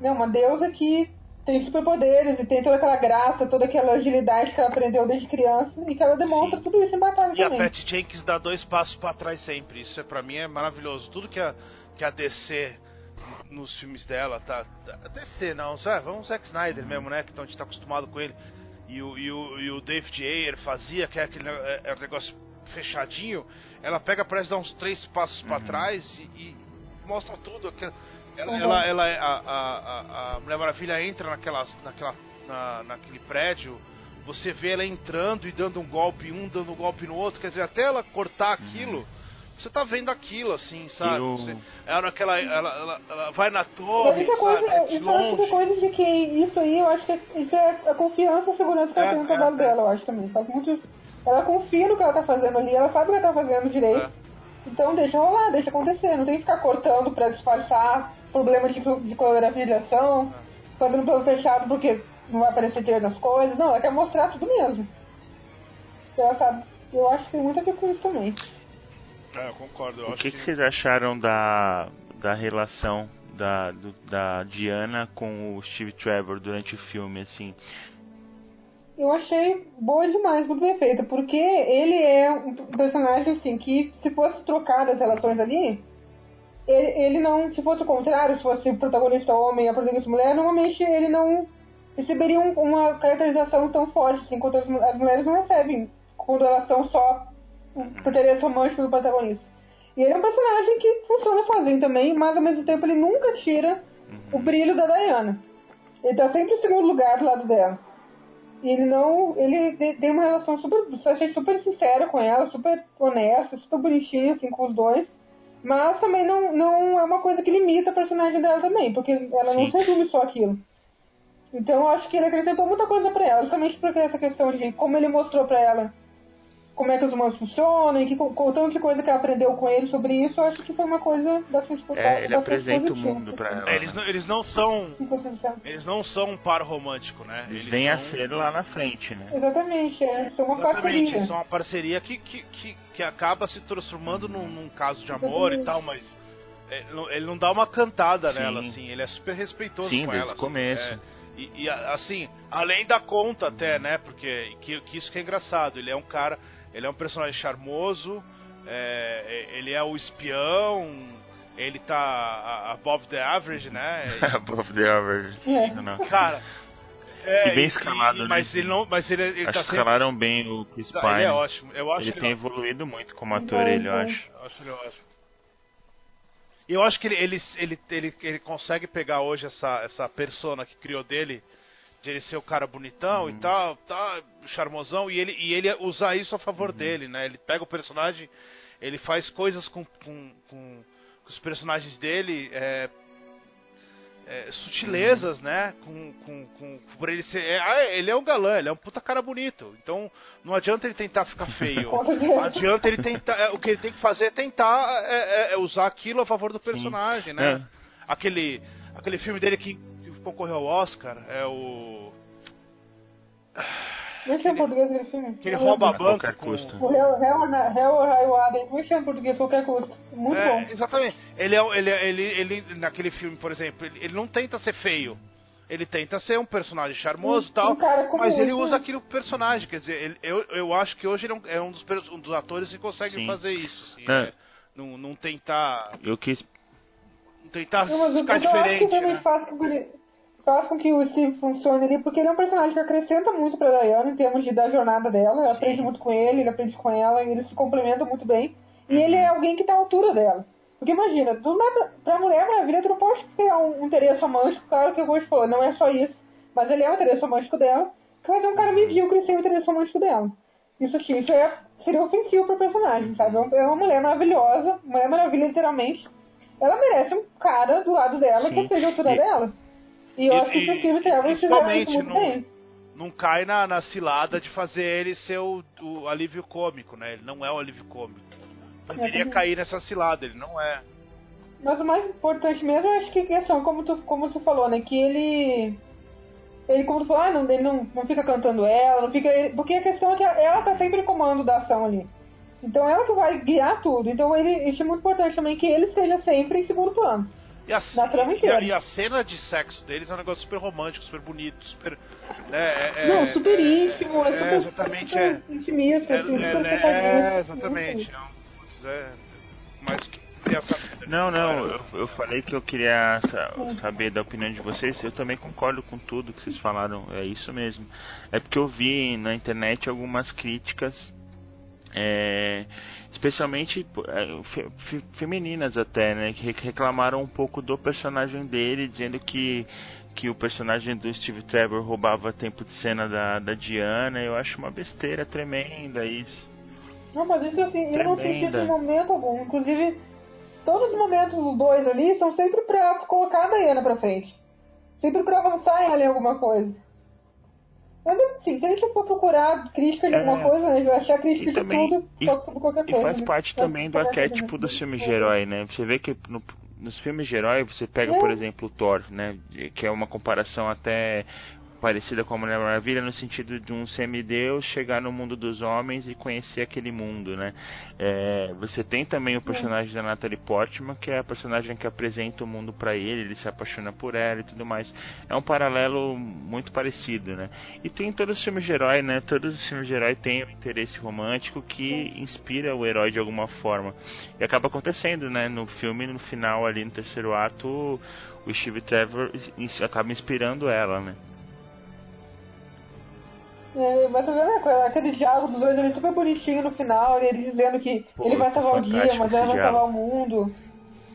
Speaker 3: né? uma deusa que tem superpoderes e tem toda aquela graça, toda aquela agilidade que ela aprendeu desde criança e que ela demonstra Sim. tudo isso em batalha
Speaker 2: e
Speaker 3: também.
Speaker 2: E a Patty Jenkins dá dois passos para trás sempre, isso é para mim é maravilhoso. Tudo que a, que a DC nos filmes dela, tá? A DC não, sabe? vamos Zack Snyder mesmo, né? Que então a gente tá acostumado com ele e o, e o, e o David Ayer fazia, que é aquele é, é negócio fechadinho, ela pega, parece dar uns três passos uhum. para trás e, e, mostra tudo. Ela, uhum. ela, ela, a, a, a Mulher Maravilha entra naquela, naquela, na, naquele prédio, você vê ela entrando e dando um golpe um, dando um golpe no outro, quer dizer, até ela cortar uhum. Você tá vendo aquilo, assim, sabe? Eu... Você, ela, aquela, ela, ela, ela, vai na torre,
Speaker 3: sabe? Coisa, é isso longe. eu coisa de que isso aí, eu acho que isso é a confiança e a segurança que ela é, tem no trabalho é, dela, eu acho também. Faz muito... Ela confia no que ela tá fazendo ali, ela sabe o que ela tá fazendo direito. É. Então deixa rolar, deixa acontecer. Não tem que ficar cortando pra disfarçar problemas de, de coreografiação, é. fazendo plano fechado porque não vai aparecer ter das coisas. Não, ela quer mostrar tudo mesmo. Ela sabe. Eu acho que tem muito a ver com isso também.
Speaker 2: É, eu concordo. Eu
Speaker 4: o que, que, vocês acharam da, da relação da, do, da Diana com o Steve Trevor durante o filme, assim?
Speaker 3: Eu achei boa demais, muito bem feita, porque ele é um personagem, assim, que se fosse trocar as relações ali, ele, ele não, se fosse o contrário, se fosse o protagonista homem e a protagonista mulher, normalmente ele não receberia um, uma caracterização tão forte, assim, quanto as, as mulheres não recebem, quando elas são só por interesse romântico do protagonista. E ele é um personagem que funciona sozinho também, mas ao mesmo tempo ele nunca tira o brilho da Diana. Ele tá sempre em segundo lugar do lado dela. E ele não. Ele tem uma relação super. achei super sincera com ela, super honesta, super bonitinha, assim, com os dois. Mas também não, não é uma coisa que limita a personagem dela também, porque ela não se resume só aquilo. Então eu acho que ele acrescentou muita coisa para ela, justamente porque essa questão de como ele mostrou para ela como é que os humanos funcionam, e que, com, tanto de coisa que ela aprendeu com ele sobre isso, eu acho que foi uma coisa bastante
Speaker 4: É, ele apresenta o mundo pra ela.
Speaker 2: É, eles, não, eles não são. Eles não são um par romântico, né?
Speaker 4: Eles, eles vêm são... a ser lá na frente, né?
Speaker 3: Exatamente, é. São uma Exatamente, parceria.
Speaker 2: São uma parceria que, que, que, que acaba se transformando num, num caso de amor Exatamente. e tal, mas ele não dá uma cantada Sim. nela, assim, ele é super respeitoso
Speaker 4: Sim,
Speaker 2: com
Speaker 4: desde
Speaker 2: ela.
Speaker 4: Assim, começo.
Speaker 2: É, e, e, assim, além da conta até, né? Porque que, que, isso que é engraçado, ele é um cara, ele é um personagem charmoso, é, ele é o espião, ele tá above the average, né?
Speaker 4: above the average.
Speaker 2: É. Cara,
Speaker 4: é, e bem escalado, e,
Speaker 2: né? Mas ele não, mas ele, ele
Speaker 4: acho
Speaker 2: tá
Speaker 4: sempre... escalaram bem o Chris Pine.
Speaker 2: Ele é ótimo. Eu acho
Speaker 4: ele,
Speaker 2: ele
Speaker 4: tem
Speaker 2: ótimo.
Speaker 4: evoluído muito como ator, ele, eu acho.
Speaker 2: Eu acho ele ótimo. E eu acho que ele, ele, ele, ele, ele consegue pegar hoje essa, essa persona que criou dele, de ele ser o cara bonitão uhum. e tal, tá, charmosão, e ele, e ele usar isso a favor uhum. dele, né? Ele pega o personagem, ele faz coisas com, com, com, os personagens dele, é, é, sutilezas, uhum. né? Com, com, com, por ele ser. É, ah, ele é um galã, ele é um puta cara bonito. Então não adianta ele tentar ficar feio. não adianta ele tentar. É, o que ele tem que fazer é tentar é, é, usar aquilo a favor do personagem, Sim. né? Aquele, aquele filme dele que concorreu ao Oscar é o.
Speaker 3: Como é que é em português aquele filme?
Speaker 2: Que ele rouba a banca.
Speaker 4: Com... custo.
Speaker 3: O Hell, Highway, como é que é em português? Qualquer custo. Muito
Speaker 2: é,
Speaker 3: bom.
Speaker 2: Exatamente. Ele, é, ele, ele, ele, naquele filme, por exemplo, ele, ele não tenta ser feio. Ele tenta ser um personagem charmoso e tal,
Speaker 3: um
Speaker 2: mas ele usa aquele personagem. Quer dizer, ele, eu, eu acho que hoje ele é um dos, um dos atores que consegue Sim. fazer isso. Assim, é. não, não tentar.
Speaker 4: Eu quis.
Speaker 2: Não tentar não, ficar diferente. Eu acho que
Speaker 3: né? faz com que ele faz com que o Steve funcione ali, porque ele é um personagem que acrescenta muito pra Diana em termos de da jornada dela. Ela aprende muito com ele, ele aprende com ela, e eles se complementam muito bem. E ele é alguém que tá à altura dela. Porque imagina, do nada, pra Mulher Maravilha, tu não pode ter um, um interesse romântico, claro que eu vou falar, não é só isso, mas ele é o interesse romântico dela, que vai ter um cara medíocre sem o interesse romântico dela. Isso aqui, isso é, seria ofensivo pro personagem, sabe? É uma mulher maravilhosa, Mulher Maravilha, literalmente. Ela merece um cara do lado dela Sim. que seja a altura e... dela. E eu e, acho que o fizeram isso muito não, bem.
Speaker 2: Não cai na, na cilada de fazer ele ser o, o alívio cômico, né? Ele não é o alívio cômico. Poderia é, cair nessa cilada, ele não é.
Speaker 3: Mas o mais importante mesmo, eu acho que a questão, como tu, como você falou, né? Que ele. Ele, como tu falou, ah, não, ele não, não fica cantando ela, não fica. Porque a questão é que ela tá sempre no comando da ação ali. Então ela que vai guiar tudo. Então ele, isso é muito importante também que ele esteja sempre em segundo plano.
Speaker 2: E a, e, a, e a, cena de sexo deles é um negócio super romântico, super bonito, super. Né, é,
Speaker 3: Não, super íntimo, é, é super,
Speaker 2: exatamente,
Speaker 3: super
Speaker 2: é,
Speaker 3: intimista,
Speaker 2: é,
Speaker 3: assim,
Speaker 2: é,
Speaker 3: super
Speaker 2: é, é, exatamente. É, é, mas que essa...
Speaker 4: Não, não, eu, eu, falei que eu queria saber da opinião de vocês. Eu também concordo com tudo que vocês falaram, é isso mesmo. É porque eu vi na internet algumas críticas é, especialmente é, femininas até, né, que reclamaram um pouco do personagem dele, dizendo que que o personagem do Steve Trevor roubava tempo de cena da, da Diana. Eu acho uma besteira tremenda isso.
Speaker 3: Não, mas isso assim, tremenda. eu não senti isso em momento algum. Inclusive, todos os momentos dos dois ali são sempre pra colocar a Diana pra frente. Sempre pra avançar em ali alguma coisa. Mas assim, se a gente for procurar crítica de é, alguma coisa, né, a gente vai achar crítica de também, tudo, e, sobre qualquer coisa.
Speaker 4: E faz né? parte também do arquétipo dos filmes de herói, né? Você vê que no, nos filmes de herói você pega, é. por exemplo, o Thor, né? Que é uma comparação até parecida com a Mulher Maravilha no sentido de um semideus chegar no mundo dos homens e conhecer aquele mundo, né? É, você tem também o personagem da Natalie Portman, que é a personagem que apresenta o mundo para ele, ele se apaixona por ela e tudo mais. É um paralelo muito parecido, né? E tem todos os filmes de herói, né? Todos os filmes de herói têm um interesse romântico que inspira o herói de alguma forma. E acaba acontecendo, né? No filme, no final ali no terceiro ato, o Steve Trevor acaba inspirando ela, né?
Speaker 3: É, mas é, aquele diálogo dos dois ali super bonitinho no final, ele dizendo que Pô, ele vai salvar o dia, mas ela vai salvar o mundo.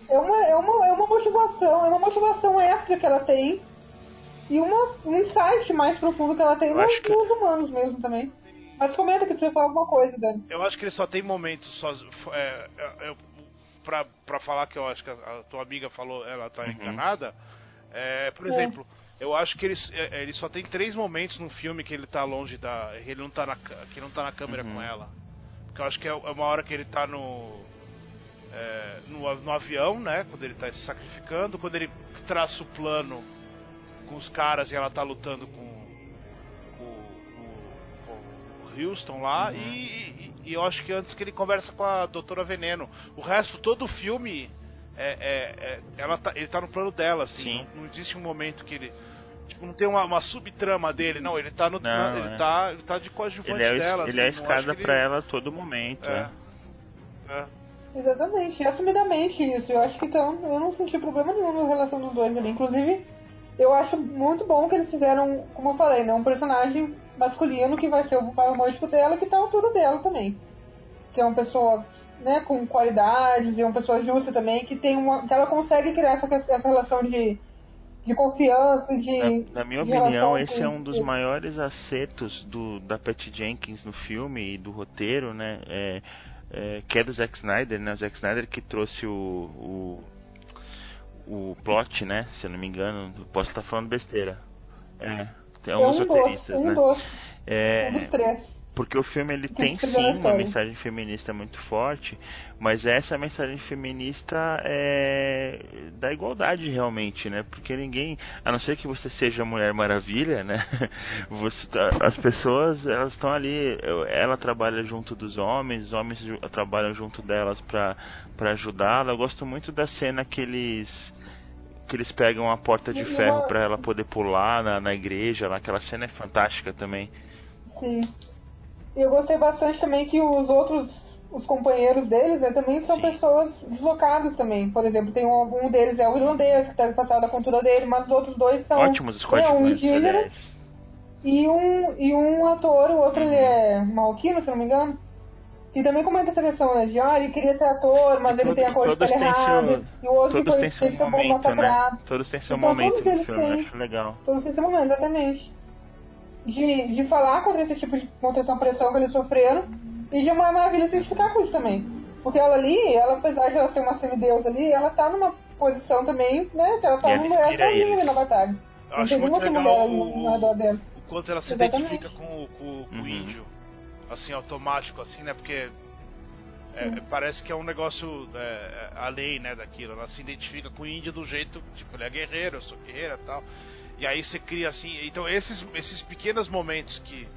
Speaker 3: É uma, é, uma, é uma motivação, é uma motivação extra que ela tem. E uma, um insight mais profundo que ela tem nos, que... nos humanos mesmo também. Mas comenta que você fala alguma coisa, Dani.
Speaker 2: Eu acho que ele só tem momentos só. É, é, pra, pra falar que eu acho que a, a tua amiga falou, ela tá uhum. enganada. É, por exemplo, eu acho que ele, é, ele só tem três momentos no filme que ele tá longe da. ele não tá na, que não tá na câmera uhum. com ela. Porque eu acho que é, é uma hora que ele tá no, é, no. no, avião, né? Quando ele tá se sacrificando, quando ele traça o plano com os caras e ela tá lutando com, com, com o Houston lá. Uhum. E, e, e, eu acho que antes que ele conversa com a Doutora Veneno. O resto, todo o filme é, é, é, ela tá, ele tá no plano dela, assim. Não, não, existe um momento que ele. Tipo, não tem uma, uma subtrama dele, não. Ele tá no.
Speaker 4: Não,
Speaker 2: ele,
Speaker 4: é.
Speaker 2: tá, ele tá de coadjuvante
Speaker 4: ele é,
Speaker 2: dela.
Speaker 4: Ele é a
Speaker 2: assim,
Speaker 4: escada
Speaker 2: ele...
Speaker 4: pra ela a todo momento. É.
Speaker 3: é. Exatamente, assumidamente isso. Eu acho que então eu não senti problema nenhum na relação dos dois ali. Inclusive, eu acho muito bom que eles fizeram, como eu falei, né, um personagem masculino que vai ser o pai romântico dela, que tá tudo dela também. Que é uma pessoa né, com qualidades e uma pessoa justa também, que tem uma. que ela consegue criar essa, essa relação de, de confiança, de.
Speaker 4: Na, na minha opinião, esse é um dos maiores acertos do, da Patty Jenkins no filme e do roteiro, né? É, é, que é do Zack Snyder, né? O Zack Snyder que trouxe o, o, o plot, né? Se eu não me engano, posso estar falando besteira. É, é um, é um dos roteiristas,
Speaker 3: um
Speaker 4: né?
Speaker 3: Dos,
Speaker 4: é,
Speaker 3: um dos três.
Speaker 4: Porque o filme ele tem sim uma mensagem feminista muito forte, mas essa mensagem feminista é da igualdade realmente, né? Porque ninguém, a não ser que você seja Mulher Maravilha, né? Você, tá, as pessoas elas estão ali, ela trabalha junto dos homens, os homens trabalham junto delas para para ajudá-la. Eu gosto muito da cena que eles que eles pegam a porta de ferro para ela poder pular na, na igreja, lá, aquela cena é fantástica também.
Speaker 3: Sim. E eu gostei bastante também que os outros, os companheiros deles, né, também são Sim. pessoas deslocadas também. Por exemplo, tem um, um deles é o irlandês, que está passado a cultura dele, mas os outros dois são
Speaker 4: Ótimos os
Speaker 3: né, um indígena e um, e um ator, o outro ele é marroquino, se não me engano. E também comenta essa questão, né? De, ah, ele queria ser ator, mas ele tem a cor de pele errada. E o outro
Speaker 4: todos
Speaker 3: foi,
Speaker 4: têm seu momento, né? Todos têm seu
Speaker 3: então,
Speaker 4: momento
Speaker 3: no
Speaker 4: filme,
Speaker 3: têm,
Speaker 4: acho legal.
Speaker 3: Todos têm seu momento, exatamente de, de falar contra esse tipo de contenção pressão que eles sofreram e de uma maravilha se identificar com isso também. Porque ela ali, ela, apesar de ela ser uma semideusa ali, ela tá numa posição também, né? Que ela tá numa mulher sozinha na batalha.
Speaker 2: Eu Não acho muito legal o, o, quanto ela se Exatamente. identifica com, com, com uhum. o índio. Assim, automático, assim, né? Porque é, parece que é um negócio é, além, né, daquilo. Ela se identifica com o índio do jeito, tipo, ele é guerreiro, eu sou guerreira e tal. E aí você cria assim. Então esses, esses pequenos momentos que,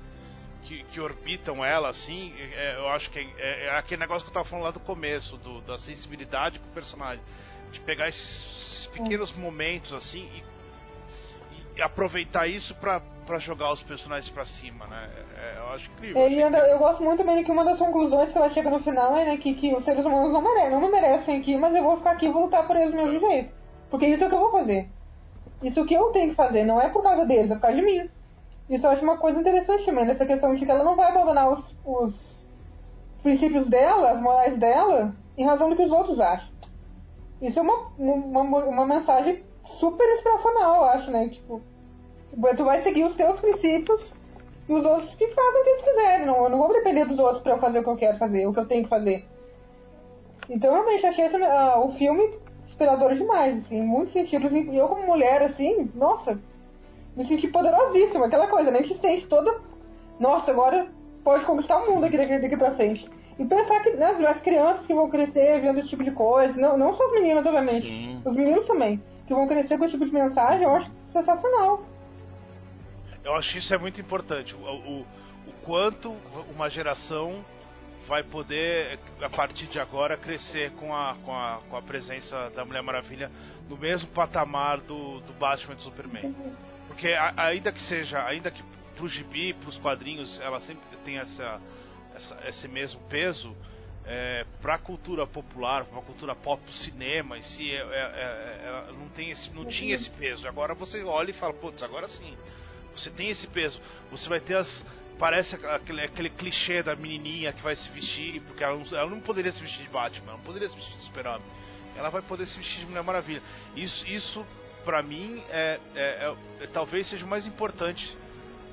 Speaker 2: que, que orbitam ela, assim, é, eu acho que é, é, é, aquele negócio que eu tava falando lá do começo, do, da sensibilidade com o personagem. De pegar esses, esses pequenos momentos assim e, e, aproveitar isso pra, pra jogar os personagens pra cima, né? É, eu acho incrível.
Speaker 3: Ele anda, eu gosto muito bem que uma das conclusões que ela chega no final é né, que, que os seres humanos não merecem, não me merecem aqui, mas eu vou ficar aqui e vou lutar por eles do mesmo jeito. Porque isso é o que eu vou fazer. Isso que eu tenho que fazer, não é por causa deles, é por causa de mim. Isso eu acho uma coisa interessante também, nessa questão de que ela não vai abandonar os, os princípios dela, as morais dela, em razão do que os outros acham. Isso é uma, uma, uma mensagem super inspiracional, eu acho, né? Tipo, tu vai seguir os teus princípios e os outros que fazem o que eles quiserem. Não, eu não vou depender dos outros para eu fazer o que eu quero fazer, o que eu tenho que fazer. Então, realmente, achei essa, uh, o filme inspirador demais, assim, em muitos sentidos. E eu, como mulher, assim, nossa, me senti poderosíssima, aquela coisa, né? A gente sente toda. Nossa, agora pode conquistar o mundo aqui daqui, daqui pra frente. E pensar que né, as crianças que vão crescer vendo esse tipo de coisa, não, não só as meninas, obviamente,
Speaker 4: Sim.
Speaker 3: os meninos também, que vão crescer com esse tipo de mensagem, eu acho sensacional.
Speaker 2: Eu acho isso é muito importante. O, o, o quanto uma geração vai poder, a partir de agora, crescer com a, com a, com a presença da Mulher Maravilha no mesmo patamar do, do Batman e do Superman. Porque a, ainda que seja, ainda que pro gibi, pros quadrinhos, ela sempre tem essa, essa esse mesmo peso, é, para a cultura popular, para a cultura pop, pro cinema em si, é, é, é, é, não, tem esse, não tinha esse peso. Agora você olha e fala, putz, agora sim, você tem esse peso. Você vai ter as, parece aquele, aquele clichê da menininha que vai se vestir, porque ela não, ela não poderia se vestir de Batman, ela não poderia se vestir de Super-Homem. Ela vai poder se vestir de Mulher Maravilha. Isso, isso pra mim, é, é, é, é talvez seja o mais importante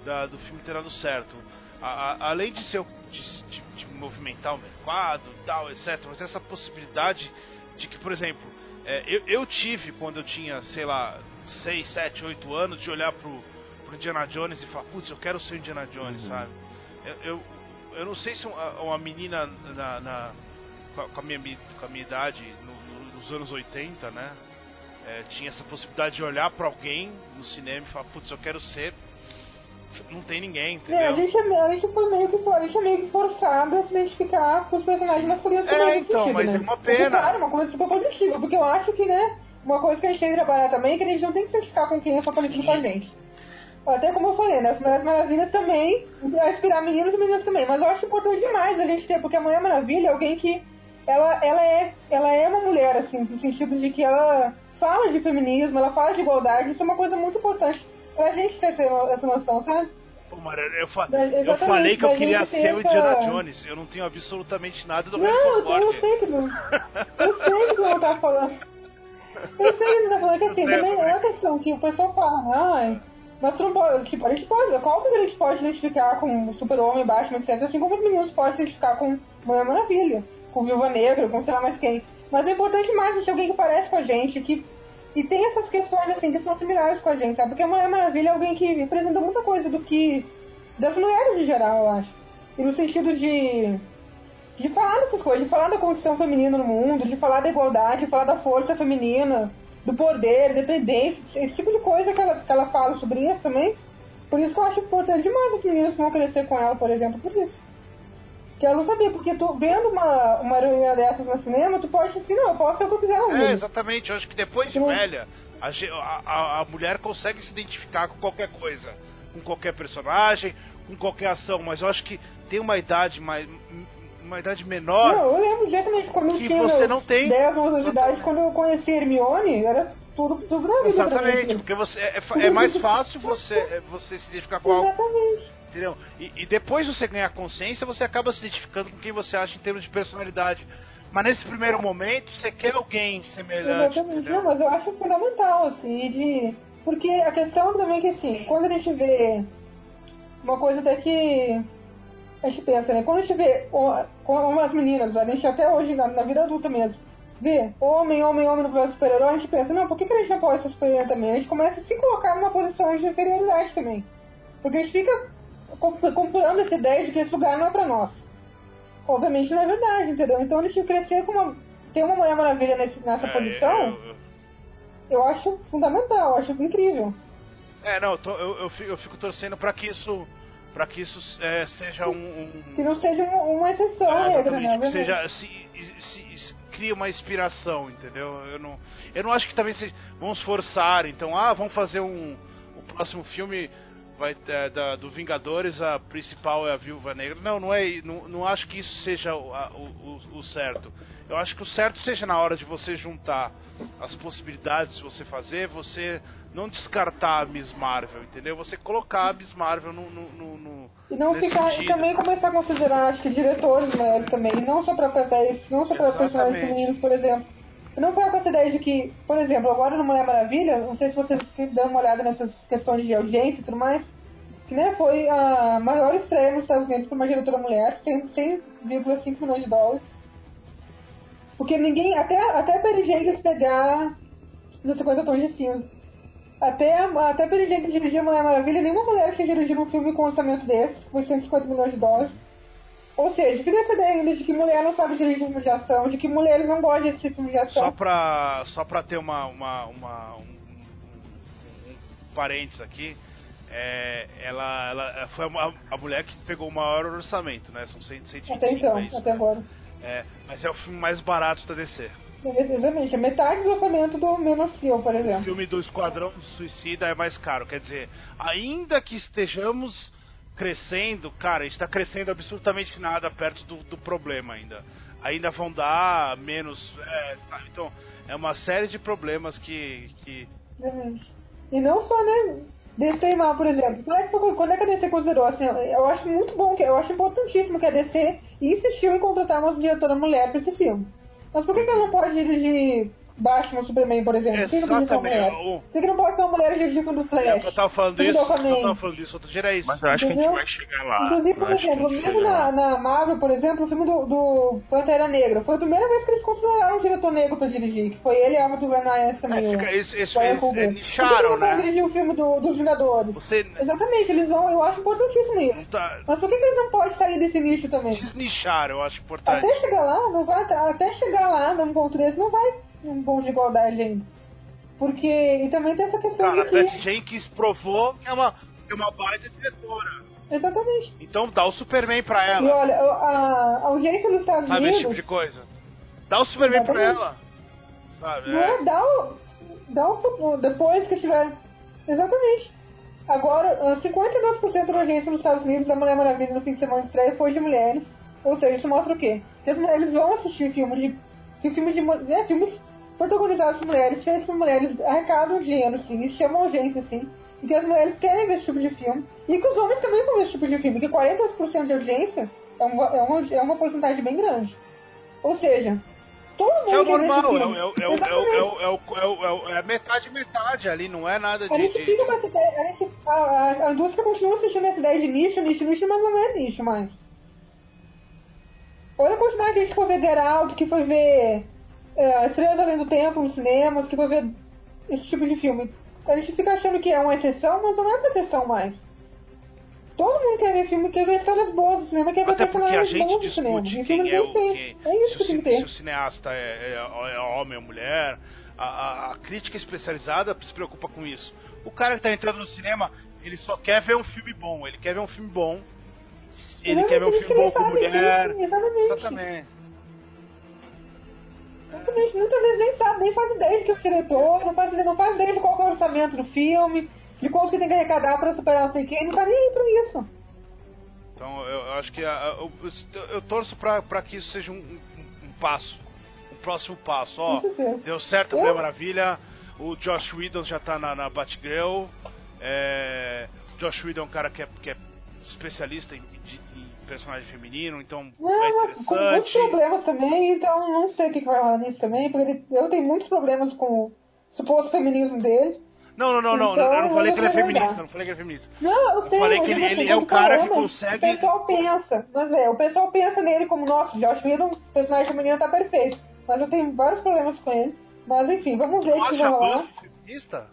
Speaker 2: da, do filme ter dado certo. A, a, além de ser de, de, de, movimentar o mercado e tal, etc. Mas essa possibilidade de que, por exemplo, é, eu, eu tive quando eu tinha, sei lá, 6, 7, 8 anos, de olhar pro pro Indiana Jones e falar, putz, eu quero ser Indiana Jones, uhum. sabe? Eu, eu, eu, não sei se uma, uma menina na, na, com, a minha, com a minha idade, no, no, nos anos 80, né? É, tinha essa possibilidade de olhar para alguém no cinema e falar, putz, eu quero ser não tem ninguém,
Speaker 3: É, a
Speaker 2: entendeu?
Speaker 3: gente, é- a gente foi meio que for- a gente é meio que forçado a se identificar com os personagens masculinos
Speaker 2: É,
Speaker 3: também nesse
Speaker 2: então,
Speaker 3: sentido,
Speaker 2: mas
Speaker 3: né?
Speaker 2: é uma
Speaker 3: O que,
Speaker 2: pena.
Speaker 3: claro, é uma coisa super positiva, porque eu acho que, né, uma coisa que a gente tem que trabalhar também é que a gente não tem que se identificar com quem é só parecido com a gente. Até como eu falei, né, as Mulheres Maravilhas também, vai inspirar meninos e meninas também, mas eu acho importante demais a gente ter, porque a Mulher Maravilha é alguém que, ela, ela, é, ela é uma mulher, assim, no sentido de que ela fala de feminismo, ela fala de igualdade, isso é uma coisa muito importante pra gente ter essa noção, sabe?
Speaker 2: Pô, Mara, eu, fa-
Speaker 3: Da-
Speaker 2: eu falei que eu queria ser o
Speaker 3: essa-
Speaker 2: Indiana Jones. Eu não tenho absolutamente nada do
Speaker 3: Não, eu, eu sei que não. Eu sei que não tá falando. Eu sei que não tá falando que assim,
Speaker 2: sei,
Speaker 3: também é uma questão que o pessoal fala, né? Mas tu não pode. A gente pode. Qual que a gente pode identificar com Super-Homem, Batman, etc. Assim como os meninos podem se identificar com Mulher Maravilha, com Viúva Negra, com sei lá mais quem. Mas é importante mais a gente ter alguém que parece com a gente, que. E tem essas questões assim que são similares com a gente, sabe? Porque a Mulher Maravilha é alguém que representa muita coisa do que. das mulheres em geral, eu acho. E no sentido de de falar dessas coisas, de falar da condição feminina no mundo, de falar da igualdade, de falar da força feminina, do poder, dependência, esse tipo de coisa que ela, que ela fala sobre isso também. Por isso que eu acho importante demais as meninas que vão crescer com ela, por exemplo, por isso. Que ela não sabia, porque tu vendo uma, uma heroína dessas no cinema, tu pode assim, não, eu posso ser o que eu quiser
Speaker 2: É, exatamente. Eu acho que depois de
Speaker 3: Sim.
Speaker 2: velha, a- a- a mulher consegue se identificar com qualquer coisa. Com qualquer personagem, com qualquer ação. Mas eu acho que tem uma idade mais. Uma idade menor.
Speaker 3: Não, eu lembro diretamente quando eu
Speaker 2: Que
Speaker 3: tinha
Speaker 2: você não tem.
Speaker 3: 10, 11 anos de idade, quando eu conheci Hermione, era tudo, tudo na vida
Speaker 2: Exatamente, porque você é, é é mais fácil você, é, você se identificar com algo,
Speaker 3: Exatamente.
Speaker 2: entendeu? E, e depois você ganhar consciência, você acaba se identificando com quem você acha em termos de personalidade. Mas nesse primeiro momento, você quer alguém semelhante,
Speaker 3: Exatamente. Não, mas eu acho fundamental, assim, de. Porque a questão também é que assim, quando a gente vê uma coisa até que a gente pensa, né? Quando a gente vê como as meninas, a gente até hoje, na, na vida adulta mesmo, vê homem, homem, homem no papel super-herói, a gente pensa, não, por que, que a gente não pode ser super-herói também? A gente começa a se colocar numa posição de inferioridade também. Porque a gente fica comp- comprando essa ideia de que esse lugar não é pra nós. Obviamente não é verdade, entendeu? Então a gente crescer com uma. ter uma Mulher Maravilha nesse, nessa
Speaker 2: É,
Speaker 3: posição,
Speaker 2: eu- eu-
Speaker 3: eu acho fundamental, eu acho incrível.
Speaker 2: É, não, eu, tô- eu, eu fico, eu fico torcendo pra que isso, pra que isso é, seja um, um-
Speaker 3: Que não seja uma, exceção
Speaker 2: é,
Speaker 3: negra, né?
Speaker 2: que seja se, se, se cria uma inspiração, entendeu? Eu não, eu não acho que também se, vamos forçar, então, ah, vamos fazer um, o próximo filme vai é, da, do Vingadores, a principal é a Viúva Negra. Não, não é, não, não acho que isso seja o, a- o- o certo. Eu acho que o certo seja na hora de você juntar as possibilidades de você fazer, você não descartar a Miss Marvel, entendeu? Você colocar a Miss Marvel no, no, no- no-
Speaker 3: E não ficar. E também começar a considerar, acho que diretores mulheres também, e não só pra papéis, não só pra personagens femininos, por exemplo. E não com essa ideia de que, por exemplo, agora no Mulher Maravilha, não sei se vocês dão uma olhada nessas questões de audiência e tudo mais, que né, foi a maior estreia nos Estados Unidos por uma diretora mulher, 100 100,5 milhões de dólares. Porque ninguém, até, até a Perry Jenkins pegar nos 50 tons de cinza. Até, até a Perry Jenkins dirigir a Mulher Maravilha, nenhuma mulher tinha dirigido um filme com um orçamento desse, que foi 150 milhões de dólares. Ou seja, fica essa ideia ainda de que mulher não sabe dirigir filme de ação, de que mulheres não gostam desse tipo de filme de ação.
Speaker 2: Só pra, só pra ter uma, uma, uma- um, um, um parênteses aqui, é, ela, ela foi a, a mulher que pegou o maior orçamento, né? São 100, 125
Speaker 3: Até então,
Speaker 2: é
Speaker 3: até agora.
Speaker 2: É, mas é o filme mais barato da DC.
Speaker 3: Exatamente, é metade do orçamento do Man of Steel, por
Speaker 2: O
Speaker 3: exemplo.
Speaker 2: filme do Esquadrão Suicida é mais caro. Quer dizer, ainda que estejamos crescendo, cara, a gente está crescendo absolutamente nada perto do, do problema ainda. Ainda vão dar menos. é, sabe? então, é uma série de problemas que. que
Speaker 3: Exatamente. E não só, né? DC e Marvel, por exemplo. Quando é, que, quando é que a DC considerou assim? Eu acho muito bom, eu acho importantíssimo que a DC insistiu em contratar uma diretora mulher pra esse filme. Mas por que, que ela não pode dirigir Batman Superman, por exemplo? Por que, não pode ser uma
Speaker 2: Exatamente.
Speaker 3: mulher?
Speaker 2: O-
Speaker 3: Por que, não pode ser uma mulher dirigir filme do Flash?
Speaker 2: É, eu tava falando isso,
Speaker 3: do
Speaker 2: eu tava falando isso outro dia, era isso.
Speaker 4: Mas eu acho que a gente
Speaker 3: Entendeu?
Speaker 4: vai chegar lá.
Speaker 3: Inclusive, por exemplo, mesmo na, na Marvel, por exemplo, o filme do, do Pantera Negra, foi a primeira vez que eles consideraram um diretor negro pra dirigir, que foi ele e a Ava DuVernay também.
Speaker 2: É,
Speaker 3: o-
Speaker 2: fica- esse- esse-
Speaker 3: o Ryan
Speaker 2: eles- nicharam,
Speaker 3: eles vão
Speaker 2: né?
Speaker 3: dirigir o filme do, dos Vingadores?
Speaker 2: Você
Speaker 3: Exatamente, eles vão, eu acho importantíssimo
Speaker 2: não
Speaker 3: isso.
Speaker 2: tá.
Speaker 3: Mas por que, que eles não podem sair desse nicho também?
Speaker 2: Desnichar, eu acho importante.
Speaker 3: Até chegar lá, não vai, até chegar lá num ponto desse, não vai um ponto de igualdade ainda. Porque, e também tem essa questão
Speaker 2: Cara, a
Speaker 3: de
Speaker 2: Patty
Speaker 3: que...
Speaker 2: Jenkins provou que é uma que é uma baita diretora.
Speaker 3: Exatamente.
Speaker 2: Então dá o Superman pra ela.
Speaker 3: E olha, a, a audiência nos Estados
Speaker 2: Sabe
Speaker 3: Unidos.
Speaker 2: esse tipo de coisa? Dá o Superman pra
Speaker 3: Exatamente.
Speaker 2: ela. Sabe?
Speaker 3: Não
Speaker 2: É.
Speaker 3: é, dá o. Dá o depois que tiver. Exatamente. Agora, ah, 59% da audiência nos Estados Unidos da Mulher Maravilha no fim de semana de estreia foi de mulheres. Ou seja, isso mostra o quê? Que as mulheres vão assistir filme de. Que filme de. É, filmes protagonizados por mulheres, feitos por mulheres, arrecadam dinheiro, sim, e chamam audiência, sim. E que as mulheres querem ver esse tipo de filme. E que os homens também vão ver esse tipo de filme. Que 40% de audiência é uma, é uma, é uma porcentagem bem grande. Ou seja, todo mundo
Speaker 2: é o normal, é, metade metade ali, não é nada de.
Speaker 3: A gente fica com essa ideia, a, gente, a, a, a indústria continua assistindo essa ideia de nicho, nicho, nicho, mas não é nicho mais. Olha a quantidade de gente que foi ver Out, que foi ver é, Estrelas Além do Tempo nos cinemas, que foi ver esse tipo de filme. A gente fica achando que é uma exceção, mas não é uma exceção mais. Todo mundo quer ver filme, quer ver histórias boas no cinema, quer ver
Speaker 2: Até
Speaker 3: personagens bons no cinema. E filme
Speaker 2: quem é o. Quem,
Speaker 3: É isso que tem que ter.
Speaker 2: se o cineasta é, é- é homem ou mulher. A, a- a crítica especializada se preocupa com isso. O cara que tá entrando no cinema, ele só quer ver um filme bom. Ele quer ver um filme bom. Ele quer ver um
Speaker 3: Exatamente,
Speaker 2: filme bom com mulher.
Speaker 3: disso, Exatamente.
Speaker 2: Exatamente.
Speaker 3: Exatamente, muitas vezes nem sabe, nem faz ideia de que é o diretor, não faz, não faz ideia de qual é o orçamento do filme, de quanto que tem que arrecadar pra superar não sei quem, não tá nem aí pra isso.
Speaker 2: Então eu, acho que a- eu, eu- torço pra, pra que isso seja um, um- um passo. Um próximo passo. Ó, deu certo a
Speaker 3: Eu-
Speaker 2: Mulher Maravilha. O Josh Whedon já tá na, na Batgirl. É, Josh Whedon é um cara que é, que é especialista em, de- em personagem feminino, então é
Speaker 3: Não, mas com muitos problemas também, então não sei o que, que vai rolar nisso também, porque ele, eu tenho muitos problemas com o suposto feminismo dele.
Speaker 2: Não, não, não, não,
Speaker 3: Então,
Speaker 2: eu não falei que ele é
Speaker 3: eu
Speaker 2: feminista, eu não falei que ele é feminista.
Speaker 3: Não, eu sei,
Speaker 2: falei que ele- ele é um cara que
Speaker 3: falamos,
Speaker 2: consegue-
Speaker 3: O pessoal pensa, mas é, o pessoal pensa nele como, nossa, Josh Whedon, personagem feminino tá perfeito. Mas eu tenho vários problemas com ele. Mas enfim, vamos ver o que vai rolar.
Speaker 2: Feminista?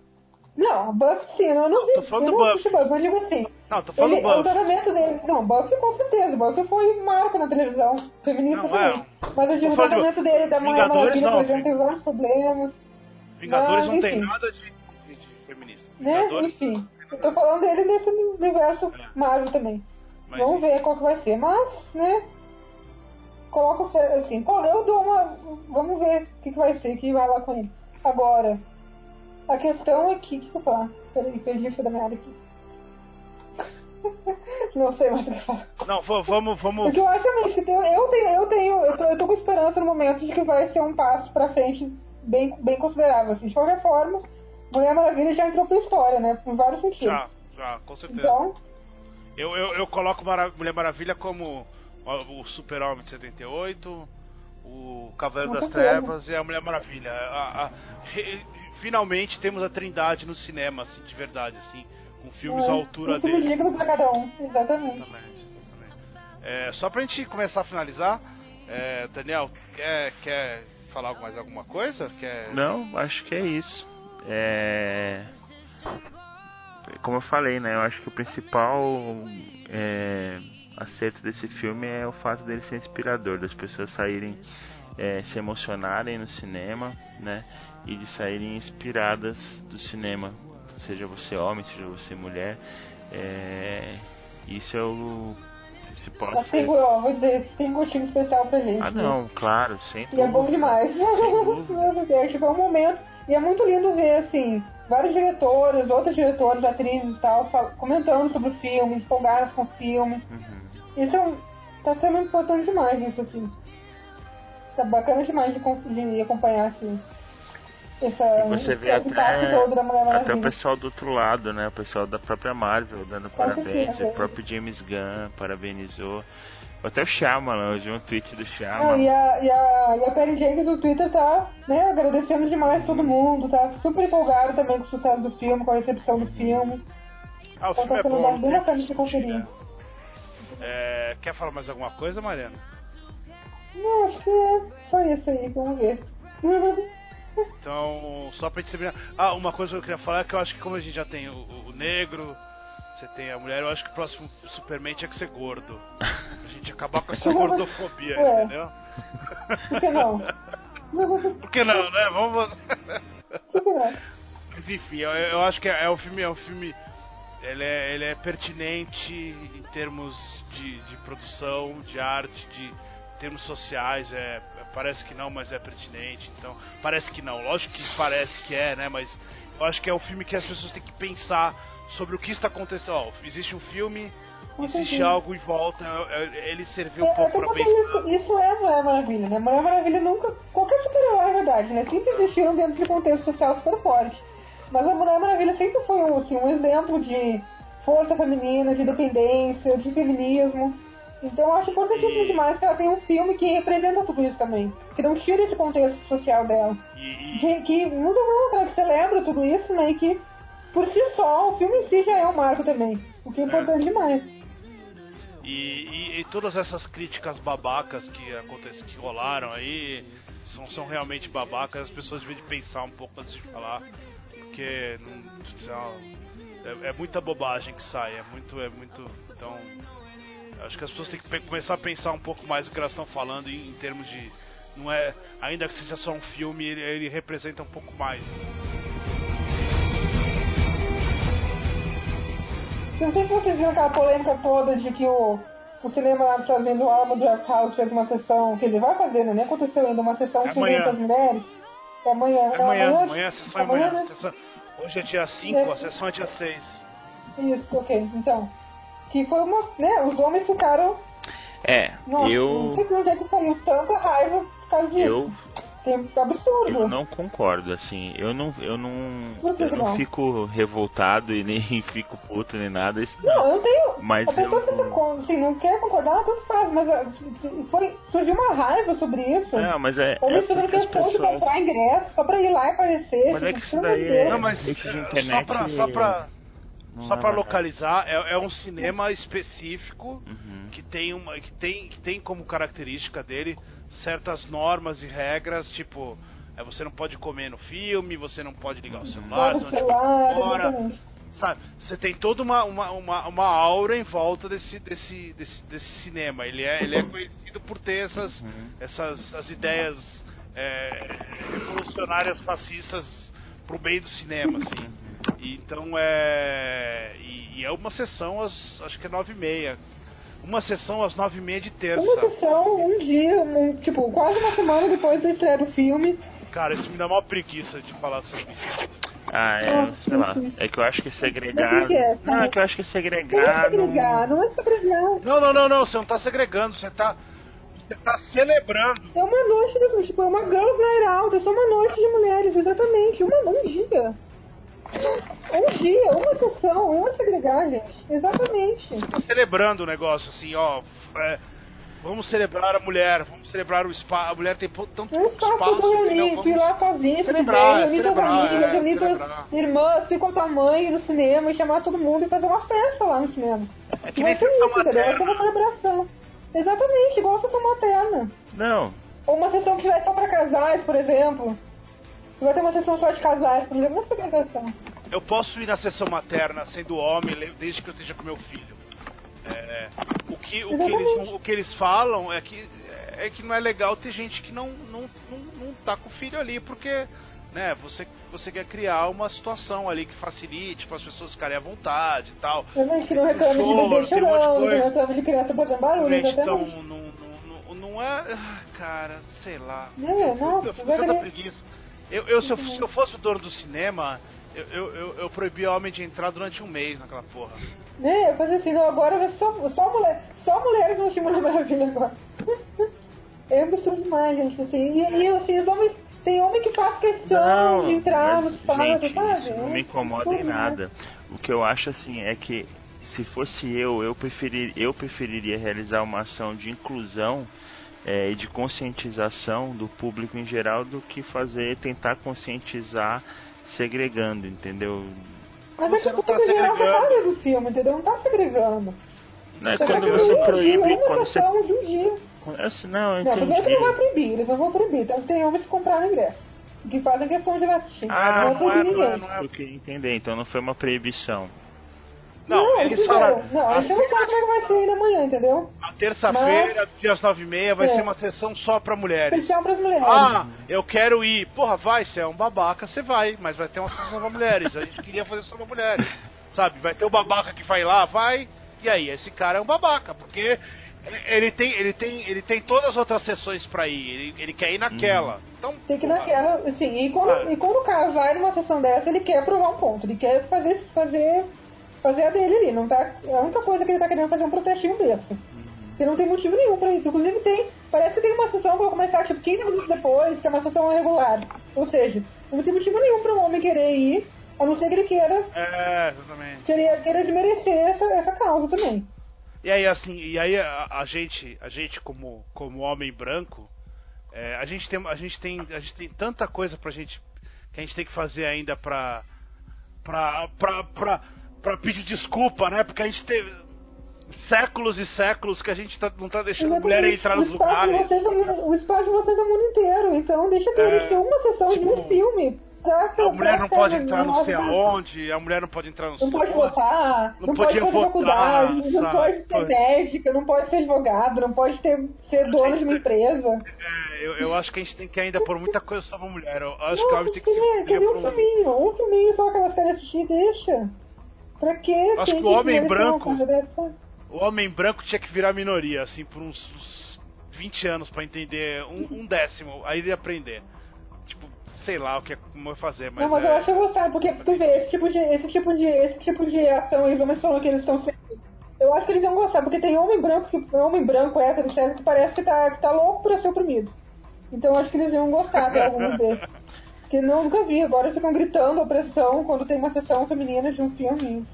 Speaker 3: Não, Buffy sim, eu não vi.
Speaker 2: tô falando
Speaker 3: eu
Speaker 2: do
Speaker 3: não assisti Buffy, eu digo assim.
Speaker 2: Não, tô falando
Speaker 3: Ele,
Speaker 2: do
Speaker 3: o
Speaker 2: Buffy.
Speaker 3: tratamento dele. Não, Buffy com certeza. Buffy foi marco na televisão. Feminista
Speaker 2: Não,
Speaker 3: também.
Speaker 2: é.
Speaker 3: Mas eu digo, o
Speaker 2: falando de
Speaker 3: tratamento dele da Mulher Maravilha, por exemplo, tem vários problemas.
Speaker 2: Vingadores
Speaker 3: Mas,
Speaker 2: não tem nada de, de- de feminista.
Speaker 3: Né? Enfim. Eu tô falando dele nesse universo
Speaker 2: É.
Speaker 3: Marvel também.
Speaker 2: mas
Speaker 3: Vamos ver qual que vai ser. Mas, né? Coloco fé- assim, eu dou uma. Vamos ver o que, que vai ser, o que vai lá com ele. Agora, a questão é que. Eu falar? Peraí, perdi o fio da meada aqui. Não sei mais o que falar.
Speaker 2: Não, va- vamos, vamos.
Speaker 3: Porque eu acho tem, eu tenho, eu tenho, eu tô, eu tô com esperança no momento de que vai ser um passo pra frente bem, bem considerável. Assim. De qualquer forma, Mulher Maravilha já entrou pra história, né? Em vários sentidos.
Speaker 2: Já, já, com certeza.
Speaker 3: Então,
Speaker 2: Eu, eu, eu coloco Mara- Mulher Maravilha como o, Super-Homem de 78, o Cavaleiro das. Trevas e a Mulher Maravilha. A- a- finalmente temos a trindade no cinema, assim, de verdade, assim, com filmes
Speaker 3: é,
Speaker 2: à altura
Speaker 3: um filme
Speaker 2: dele.
Speaker 3: digno pra cada um, exatamente.
Speaker 2: Exatamente, exatamente. É, só pra gente começar a finalizar, é, Daniel, quer, quer falar mais alguma coisa? Quer...
Speaker 4: Não, acho que é isso. É... Como eu falei, né? Eu acho que o principal é, acerto desse filme é o fato dele ser inspirador, das pessoas saírem, é, se emocionarem no cinema, né? E de saírem inspiradas do cinema, seja você homem, seja você mulher. É, isso é o principal
Speaker 3: Mas tem,
Speaker 4: acerto.
Speaker 3: ó, vou dizer, tem gostinho especial pra gente.
Speaker 4: Ah,
Speaker 3: né?
Speaker 4: não, claro, sem
Speaker 3: E é bom demais.
Speaker 4: Dúvida.
Speaker 3: É, um momento. E é muito lindo ver, assim, vários diretores, outros diretores, atrizes e tal, comentando sobre o filme, empolgados com o filme.
Speaker 4: Uhum.
Speaker 3: Isso é um- tá sendo importante demais, isso, assim. Tá bacana demais de, de acompanhar, assim. Essa,
Speaker 4: E você vê
Speaker 3: todo da Mulher
Speaker 4: até, até o pessoal do outro lado, né? O pessoal da própria Marvel dando
Speaker 3: Com
Speaker 4: parabéns.
Speaker 3: certeza.
Speaker 4: O próprio James Gunn parabenizou. Até o Shyamalan, vi um tweet do Shyamalan.
Speaker 3: e a, e, a, e a Perry Jenkins no Twitter tá né, agradecendo demais todo mundo, tá super empolgado também com o sucesso do filme, com a recepção do filme.
Speaker 2: Ah, o
Speaker 3: Então
Speaker 2: filme
Speaker 3: tá
Speaker 2: é
Speaker 3: sendo
Speaker 2: bom.
Speaker 3: bem
Speaker 2: não
Speaker 3: bacana de conferir.
Speaker 2: né? É, quer falar mais alguma coisa, Mariana?
Speaker 3: Não, acho que é só isso aí, vamos ver.
Speaker 2: Então, só pra gente terminar. Ah, uma coisa que eu queria falar é que eu acho que como a gente já tem o, o- negro, você tem a mulher, eu acho que o próximo Superman tinha que ser gordo. Pra gente acabar com essa gordofobia,
Speaker 3: Ué.
Speaker 2: entendeu?
Speaker 3: Por que não?
Speaker 2: Por que não, né? Vamos.
Speaker 3: Por que não?
Speaker 2: Mas enfim, eu, eu acho que é, é um filme, é um filme ele é, ele é pertinente em termos de, de produção, de arte, de termos sociais. É, parece que não, mas é pertinente. Então, parece que não. Lógico que parece que é, né? Mas eu acho que é o filme que as pessoas têm que pensar sobre o que está acontecendo. Ó, existe um filme, existe algo em volta, é, ele serviu um pouco para pensar.
Speaker 3: Isso, isso é Mulher Maravilha, né? Mulher Maravilha nunca. Qualquer super-herói, é verdade, né? Sempre existiram dentro de contexto social super forte. Mas a Mulher Maravilha sempre foi assim, um exemplo de força feminina, de independência, de feminismo. Então eu acho importantíssimo e... demais que ela tenha um filme que representa tudo isso também. Que não tira esse contexto social dela.
Speaker 2: E...
Speaker 3: Que, que muda muito, que celebra tudo isso, né? E que por si só o filme em si já é um marco também. O que é importante é. demais.
Speaker 2: E, e, e, todas essas críticas babacas que acontecem, que rolaram aí, são, são realmente babacas, as pessoas devem pensar um pouco antes de falar porque não, é, é, muita bobagem que sai, é muito, é muito. Então, acho que as pessoas têm que começar a pensar um pouco mais o que elas estão falando em, em termos de. Não é, ainda que seja só um filme, ele, ele representa um pouco mais.
Speaker 3: Não sei se vocês viram aquela polêmica toda de que o, o cinema lá dos Estados Unidos, o Alamo Draft House, fez uma sessão, que ele vai fazer, né? Nem aconteceu ainda, uma sessão é para as mulheres. É amanhã,
Speaker 2: é amanhã, amanhã, amanhã, a sessão é amanhã. amanhã né? sessão... Hoje é dia 5, é. a sessão é dia 6.
Speaker 3: Isso, ok. Então, que foi uma. né, os homens ficaram.
Speaker 4: É,
Speaker 3: Nossa,
Speaker 4: eu.
Speaker 3: Não sei de onde é que saiu tanta raiva por causa disso.
Speaker 4: Eu
Speaker 3: tempo absurdo.
Speaker 4: Eu não concordo, assim, eu não, eu não, eu não, não, fico revoltado e nem fico puto nem nada. Isso
Speaker 3: não, eu não tenho.
Speaker 4: Mas
Speaker 3: a pessoa eu... que assim, não quer concordar, tanto faz, mas ah, foi, surgiu uma raiva sobre isso.
Speaker 4: Não, mas é.
Speaker 3: Ou é questão pessoas... de comprar ingresso só pra ir lá e aparecer.
Speaker 4: Mas é que isso daí é.
Speaker 2: Não, mas só pra. Só pra... Só para localizar, é, é, um cinema específico uhum. que, tem uma, que, tem, que tem como característica dele certas normas e regras, tipo, é, você não pode comer no filme, você não pode ligar o celular, você não
Speaker 3: celular, fora.
Speaker 2: Sabe, você tem toda uma, uma, uma, uma, aura em volta desse, desse, desse, desse cinema. Ele é, ele é conhecido por ter essas, uhum. essas as ideias é, revolucionárias fascistas pro meio do cinema, assim. Então é. E, e, é uma sessão às acho que é nove e meia uma sessão às nove e meia de terça.
Speaker 3: Uma sessão, um dia, um, tipo, quase uma semana depois da estreia do filme.
Speaker 2: Cara, isso me dá uma preguiça de falar sobre isso.
Speaker 4: Ah, é, Nossa, sei lá. É que eu acho que segregado. Que é, não, é que eu acho que segregado. Não é
Speaker 3: segregar, não é segregar.
Speaker 2: Não, não, não, não, você não tá segregando, você tá. Você tá celebrando.
Speaker 3: É uma noite, tipo, é uma Girls Night Out, é só uma noite de mulheres, exatamente. Uma, um dia. Um dia, uma sessão, uma segregar, gente. Exatamente. Você
Speaker 2: tá celebrando o negócio, assim, ó. É, vamos celebrar a mulher, vamos celebrar o espaço. A mulher tem tanto
Speaker 3: um espaço. espaço reunir, tu ir lá sozinho, celebrar, reunir tuas amigas, é, reunir tuas irmãs, ir com tua mãe no cinema e chamar todo mundo e fazer uma festa lá no cinema.
Speaker 2: É que nem sessão isso,
Speaker 3: entendeu? Vai ser uma celebração. Exatamente, igual a sessão materna.
Speaker 4: Não.
Speaker 3: Ou uma sessão que tiver só pra casais, por exemplo. Vai ter uma sessão só de casais, por exemplo, uma segregação.
Speaker 2: Eu posso ir na sessão materna sendo homem desde que eu esteja com meu filho. É, o, que, o, que eles, o que eles falam é que, é que não é legal ter gente que não, não, não, não tá com o filho ali, porque né, você, você quer criar uma situação ali que facilite para as pessoas ficarem à vontade e tal.
Speaker 3: Também que não reclame de bebê chorando, um não reclame de criança fazendo barulho,
Speaker 2: então, não, não, não é... Cara, sei lá.
Speaker 3: É, nossa, eu, eu, eu,
Speaker 2: eu preguiça. Eu, eu, se, eu, se eu fosse o dono do cinema, eu, eu, eu, eu proibia homem de entrar durante um mês naquela porra.
Speaker 3: É, eu fazia assim, não, agora só, só, mulher, só mulheres no Mulher Maravilha agora. é absurdo demais, gente, assim. E, e assim, os homens. Tem homem que faz questão não, de entrar nos espaços, sabe?
Speaker 4: Isso não me incomoda em nada. O que eu acho assim é que se fosse eu, eu, preferir, eu preferiria realizar uma ação de inclusão é, e de conscientização do público em geral do que fazer tentar conscientizar segregando, entendeu?
Speaker 3: Mas você não está segregando do filme, entendeu? Não está segregando.
Speaker 4: Não, é quando você proíbe,
Speaker 3: dia,
Speaker 4: quando você
Speaker 3: de um dia.
Speaker 4: Eu, não, eu
Speaker 3: não, primeiro que não vai proibir, eles não vão proibir. Então tem homens que compraram ingresso. Que fazem questão de assistir.
Speaker 4: Ah,
Speaker 3: não,
Speaker 4: não, não, é, não, é, não é. Queria entender, então não foi uma proibição.
Speaker 2: Não,
Speaker 3: não
Speaker 2: eles falaram.
Speaker 3: Não, a gente não sabe como é que vai ser ainda amanhã, entendeu?
Speaker 2: A terça-feira, Mas... dias nove e meia, vai é. ser uma sessão só pra mulheres.
Speaker 3: Especial pras mulheres.
Speaker 2: Ah, eu quero ir. Porra, vai, você é um babaca, você vai. Mas vai ter uma sessão pra mulheres. A gente queria fazer só pra mulheres. Sabe? Vai ter o babaca que vai lá, vai. E aí, esse cara é um babaca, porque ele tem, ele tem, ele tem todas as outras sessões pra ir. Ele, ele quer ir naquela. Então,
Speaker 3: Tem que ir naquela, assim, e quando,
Speaker 2: Claro.
Speaker 3: e quando o cara vai numa sessão dessa, ele quer provar um ponto, ele quer fazer, fazer, fazer a dele ali, não tá, a única coisa que ele tá querendo fazer é um protestinho besta. Porque não tem motivo nenhum pra isso. Inclusive tem, parece que tem uma sessão que vai começar tipo 15 minutos depois, que é uma sessão regular. Ou seja, não tem motivo nenhum pra um homem querer ir, a não ser que ele queira,
Speaker 2: É, exatamente.
Speaker 3: queira, queira desmerecer essa, essa causa também.
Speaker 2: E aí assim, e aí a, a gente, a gente como, como homem branco, é, a gente tem, a gente tem, a gente tem tanta coisa pra gente que a gente tem que fazer ainda pra pra, pra, pra, pra pedir desculpa, né? Porque a gente teve séculos e séculos que a gente tá, não tá deixando a mulher entrar nos lugares.
Speaker 3: é o espaço de vocês é o mundo inteiro, então deixa
Speaker 2: É,
Speaker 3: eles ter uma sessão de um
Speaker 2: tipo,
Speaker 3: filme. Pra,
Speaker 2: A mulher não pode entrar não sei aonde, a mulher não pode entrar não sei
Speaker 3: Não pode votar,
Speaker 2: Não
Speaker 3: não, pode fazer
Speaker 2: votar,
Speaker 3: faculdade, não pode ser médica, não pode ser advogado, não pode ter, ser dono de uma empresa.
Speaker 2: É, eu, eu acho que a gente tem que ainda pôr muita coisa sobre a mulher. Eu acho que o
Speaker 3: Nossa,
Speaker 2: homem tem que se por
Speaker 3: um
Speaker 2: um.
Speaker 3: filminho, um filminho só que elas querem assistir, deixa. Pra quê?
Speaker 2: Acho
Speaker 3: Tem
Speaker 2: que o homem branco-? O homem branco tinha que virar minoria, assim, por uns, uns 20 anos pra entender um, um décimo, aí ele ia aprender. Tipo, sei lá o que é como vai fazer, mas.
Speaker 3: não, mas
Speaker 2: é...
Speaker 3: eu acho que eu sabe, porque tu vê, esse tipo de, esse tipo de, esse tipo de ação, os homens falam que eles estão sendo. Eu acho que eles iam gostar, porque tem homem branco, que, homem branco, hétero, certo, que parece que tá, que tá louco pra ser oprimido. Então eu acho que eles iam gostar de alguns desses. Que não, nunca vi, agora ficam gritando opressão quando tem uma sessão feminina de um filme.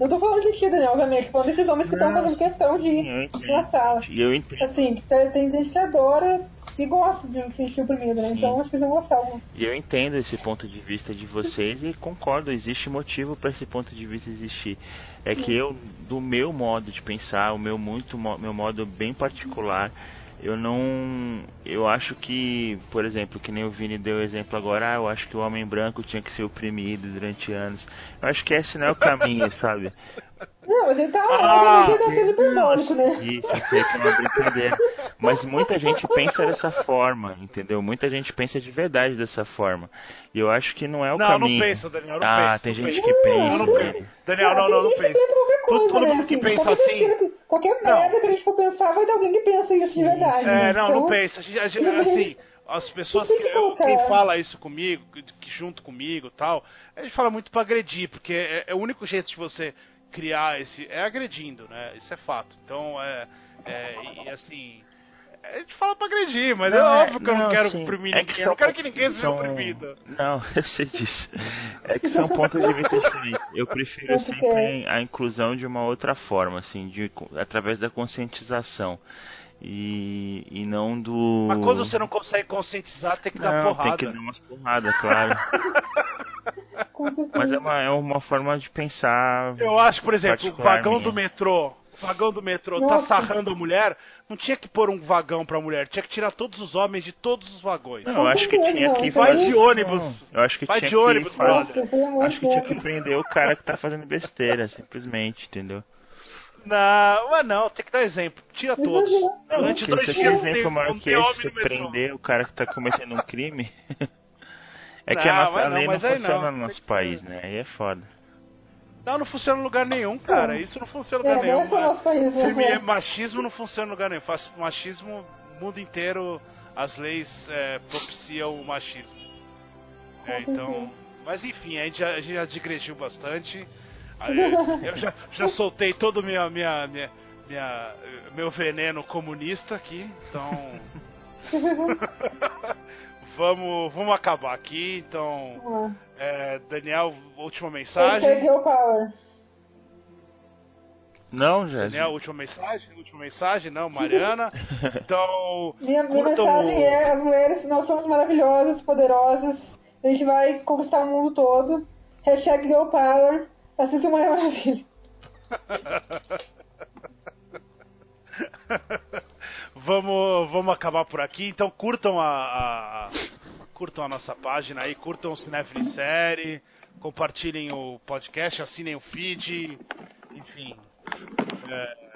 Speaker 3: Não tô falando de ti, Daniel, obviamente, tô falando desses homens que estão fazendo questão de ir na sala.
Speaker 4: E eu entendo.
Speaker 3: Assim, que tem gente que adora e gosta de se sentir oprimido, né?
Speaker 4: Sim.
Speaker 3: Então acho que eles vão gostar.
Speaker 4: E eu entendo esse ponto de vista de vocês e concordo, existe motivo para esse ponto de vista existir. É que eu, do meu modo de pensar, o meu muito meu modo bem particular, eu não, eu acho que, por exemplo, que nem o Vini deu exemplo agora, ah, eu acho que o homem branco tinha que ser oprimido durante anos. Eu acho que esse não é o caminho, sabe?
Speaker 3: Não, mas ele tá
Speaker 2: Ah,
Speaker 3: ah, tá sendo hiperbólico, né?
Speaker 4: Isso, sei que é uma brincadeira. Mas muita gente pensa dessa forma, entendeu? Muita gente pensa de verdade dessa forma. E eu acho que não é o
Speaker 2: Não, não
Speaker 4: caminho.
Speaker 2: pensa, Daniel, não
Speaker 4: ah,
Speaker 2: pensa,
Speaker 4: tem
Speaker 2: não
Speaker 4: gente
Speaker 2: pensa.
Speaker 4: que pensa.
Speaker 2: Não, não
Speaker 4: né?
Speaker 2: pensa. Daniel, não, não, não
Speaker 3: tem
Speaker 2: pensa.
Speaker 3: qualquer
Speaker 2: Todo,
Speaker 3: coisa,
Speaker 2: todo
Speaker 3: né?
Speaker 2: mundo que
Speaker 3: Assim,
Speaker 2: pensa
Speaker 3: qualquer
Speaker 2: assim.
Speaker 3: que- Qualquer
Speaker 2: Não.
Speaker 3: merda que a gente for pensar, vai ter alguém que pensa isso de verdade. né?
Speaker 2: É, não,
Speaker 3: Então,
Speaker 2: não pensa. A gente, a gente- assim, as pessoas
Speaker 3: Tem
Speaker 2: que. eu- quem fala isso comigo, que, que junto comigo tal, a gente fala muito pra agredir, porque é, é o único jeito de você criar esse. É agredindo, né? Isso é fato. Então, é. é e assim. A gente fala pra agredir, mas é
Speaker 4: Não,
Speaker 2: óbvio que eu não
Speaker 4: não,
Speaker 2: quero
Speaker 4: sim.
Speaker 2: oprimir
Speaker 4: É
Speaker 2: ninguém.
Speaker 4: que
Speaker 2: eu não quero que ninguém seja
Speaker 4: são-
Speaker 2: oprimido.
Speaker 4: Não, eu sei disso. É que são pontos de vista diferentes. Eu prefiro sempre
Speaker 3: é.
Speaker 4: a inclusão de uma outra forma, assim, de, através da conscientização. E, e não do.
Speaker 2: Mas quando você não consegue conscientizar, tem que dar
Speaker 4: Não,
Speaker 2: porrada.
Speaker 4: tem que dar umas porradas, claro. Mas é uma, é uma forma de pensar.
Speaker 2: Eu acho, por exemplo, o vagão
Speaker 4: minha.
Speaker 2: do metrô. O vagão do metrô tá
Speaker 3: Nossa.
Speaker 2: sarrando a mulher, não tinha que pôr um vagão pra mulher, tinha que tirar todos os homens de todos os vagões.
Speaker 4: Não, eu acho que tinha que.
Speaker 3: Vai
Speaker 2: de ônibus.
Speaker 4: Eu acho que
Speaker 2: Vai
Speaker 4: tinha
Speaker 2: de
Speaker 4: que
Speaker 2: ônibus,
Speaker 4: fazer-
Speaker 3: Nossa,
Speaker 4: Acho que tinha que prender o cara que tá fazendo besteira, simplesmente, entendeu?
Speaker 2: Não, mas não, tem que dar exemplo. Tira todos.
Speaker 3: Não,
Speaker 2: Durante
Speaker 4: Porque
Speaker 2: dois
Speaker 4: você
Speaker 2: dias não tem,
Speaker 4: exemplo maior
Speaker 2: não
Speaker 4: que
Speaker 2: tem
Speaker 4: esse,
Speaker 2: homem
Speaker 4: você prender o cara que tá cometendo um crime. é que
Speaker 2: Não,
Speaker 4: a nossa a
Speaker 2: não,
Speaker 4: lei não
Speaker 2: aí
Speaker 4: funciona
Speaker 2: não.
Speaker 4: no nosso
Speaker 2: Tem que
Speaker 4: país, né? Aí é foda.
Speaker 2: Não, não funciona em lugar nenhum, cara.
Speaker 3: Não.
Speaker 2: Isso não funciona em lugar
Speaker 3: É, não é
Speaker 2: nenhum.
Speaker 3: nosso país, né?
Speaker 2: Femi-
Speaker 3: É.
Speaker 2: Machismo não funciona em lugar nenhum. Faz machismo, o mundo inteiro, as leis é, propiciam o machismo. É, então. Mas enfim, a gente já, a gente já digrediu bastante. Aí, Eu já, já soltei todo minha, minha, minha, minha- meu veneno comunista aqui, então. vamos, vamos acabar aqui, então. É, Daniel, última mensagem.
Speaker 3: Power.
Speaker 4: Não, já.
Speaker 2: Daniel, última mensagem, última mensagem, não, Mariana. Então,
Speaker 3: Minha, minha mensagem
Speaker 2: o-
Speaker 3: é, as mulheres, nós somos maravilhosas, poderosas, a gente vai conquistar o mundo todo. Hashtag Girl Power, assista Mulher Maravilha.
Speaker 2: vamos, vamos acabar por aqui. Então curtam a, a- curtam a nossa página aí, curtam o Cinefile Série, compartilhem o podcast, assinem o feed, enfim. É,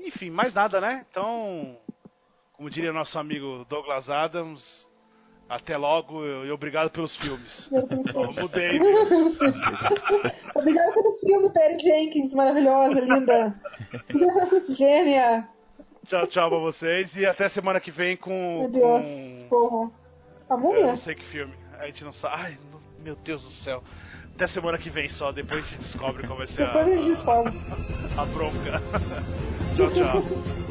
Speaker 2: enfim, mais nada, né? Então, como diria nosso amigo Douglas Adams, até logo e obrigado pelos filmes. Ó, mudei. viu?
Speaker 3: Obrigada pelo filme, Perry Jenkins, maravilhosa, linda. Gênia.
Speaker 2: Tchau, tchau pra vocês e até semana que vem com.
Speaker 3: Meu Deus,
Speaker 2: com...
Speaker 3: povo. A
Speaker 2: Eu
Speaker 3: múmia?
Speaker 2: não sei que filme. A gente não sabe. Ai, meu Deus do céu. Até semana que vem só, depois a gente descobre qual vai ser a,
Speaker 3: Depois a gente descobre.
Speaker 2: a bronca. tchau, tchau.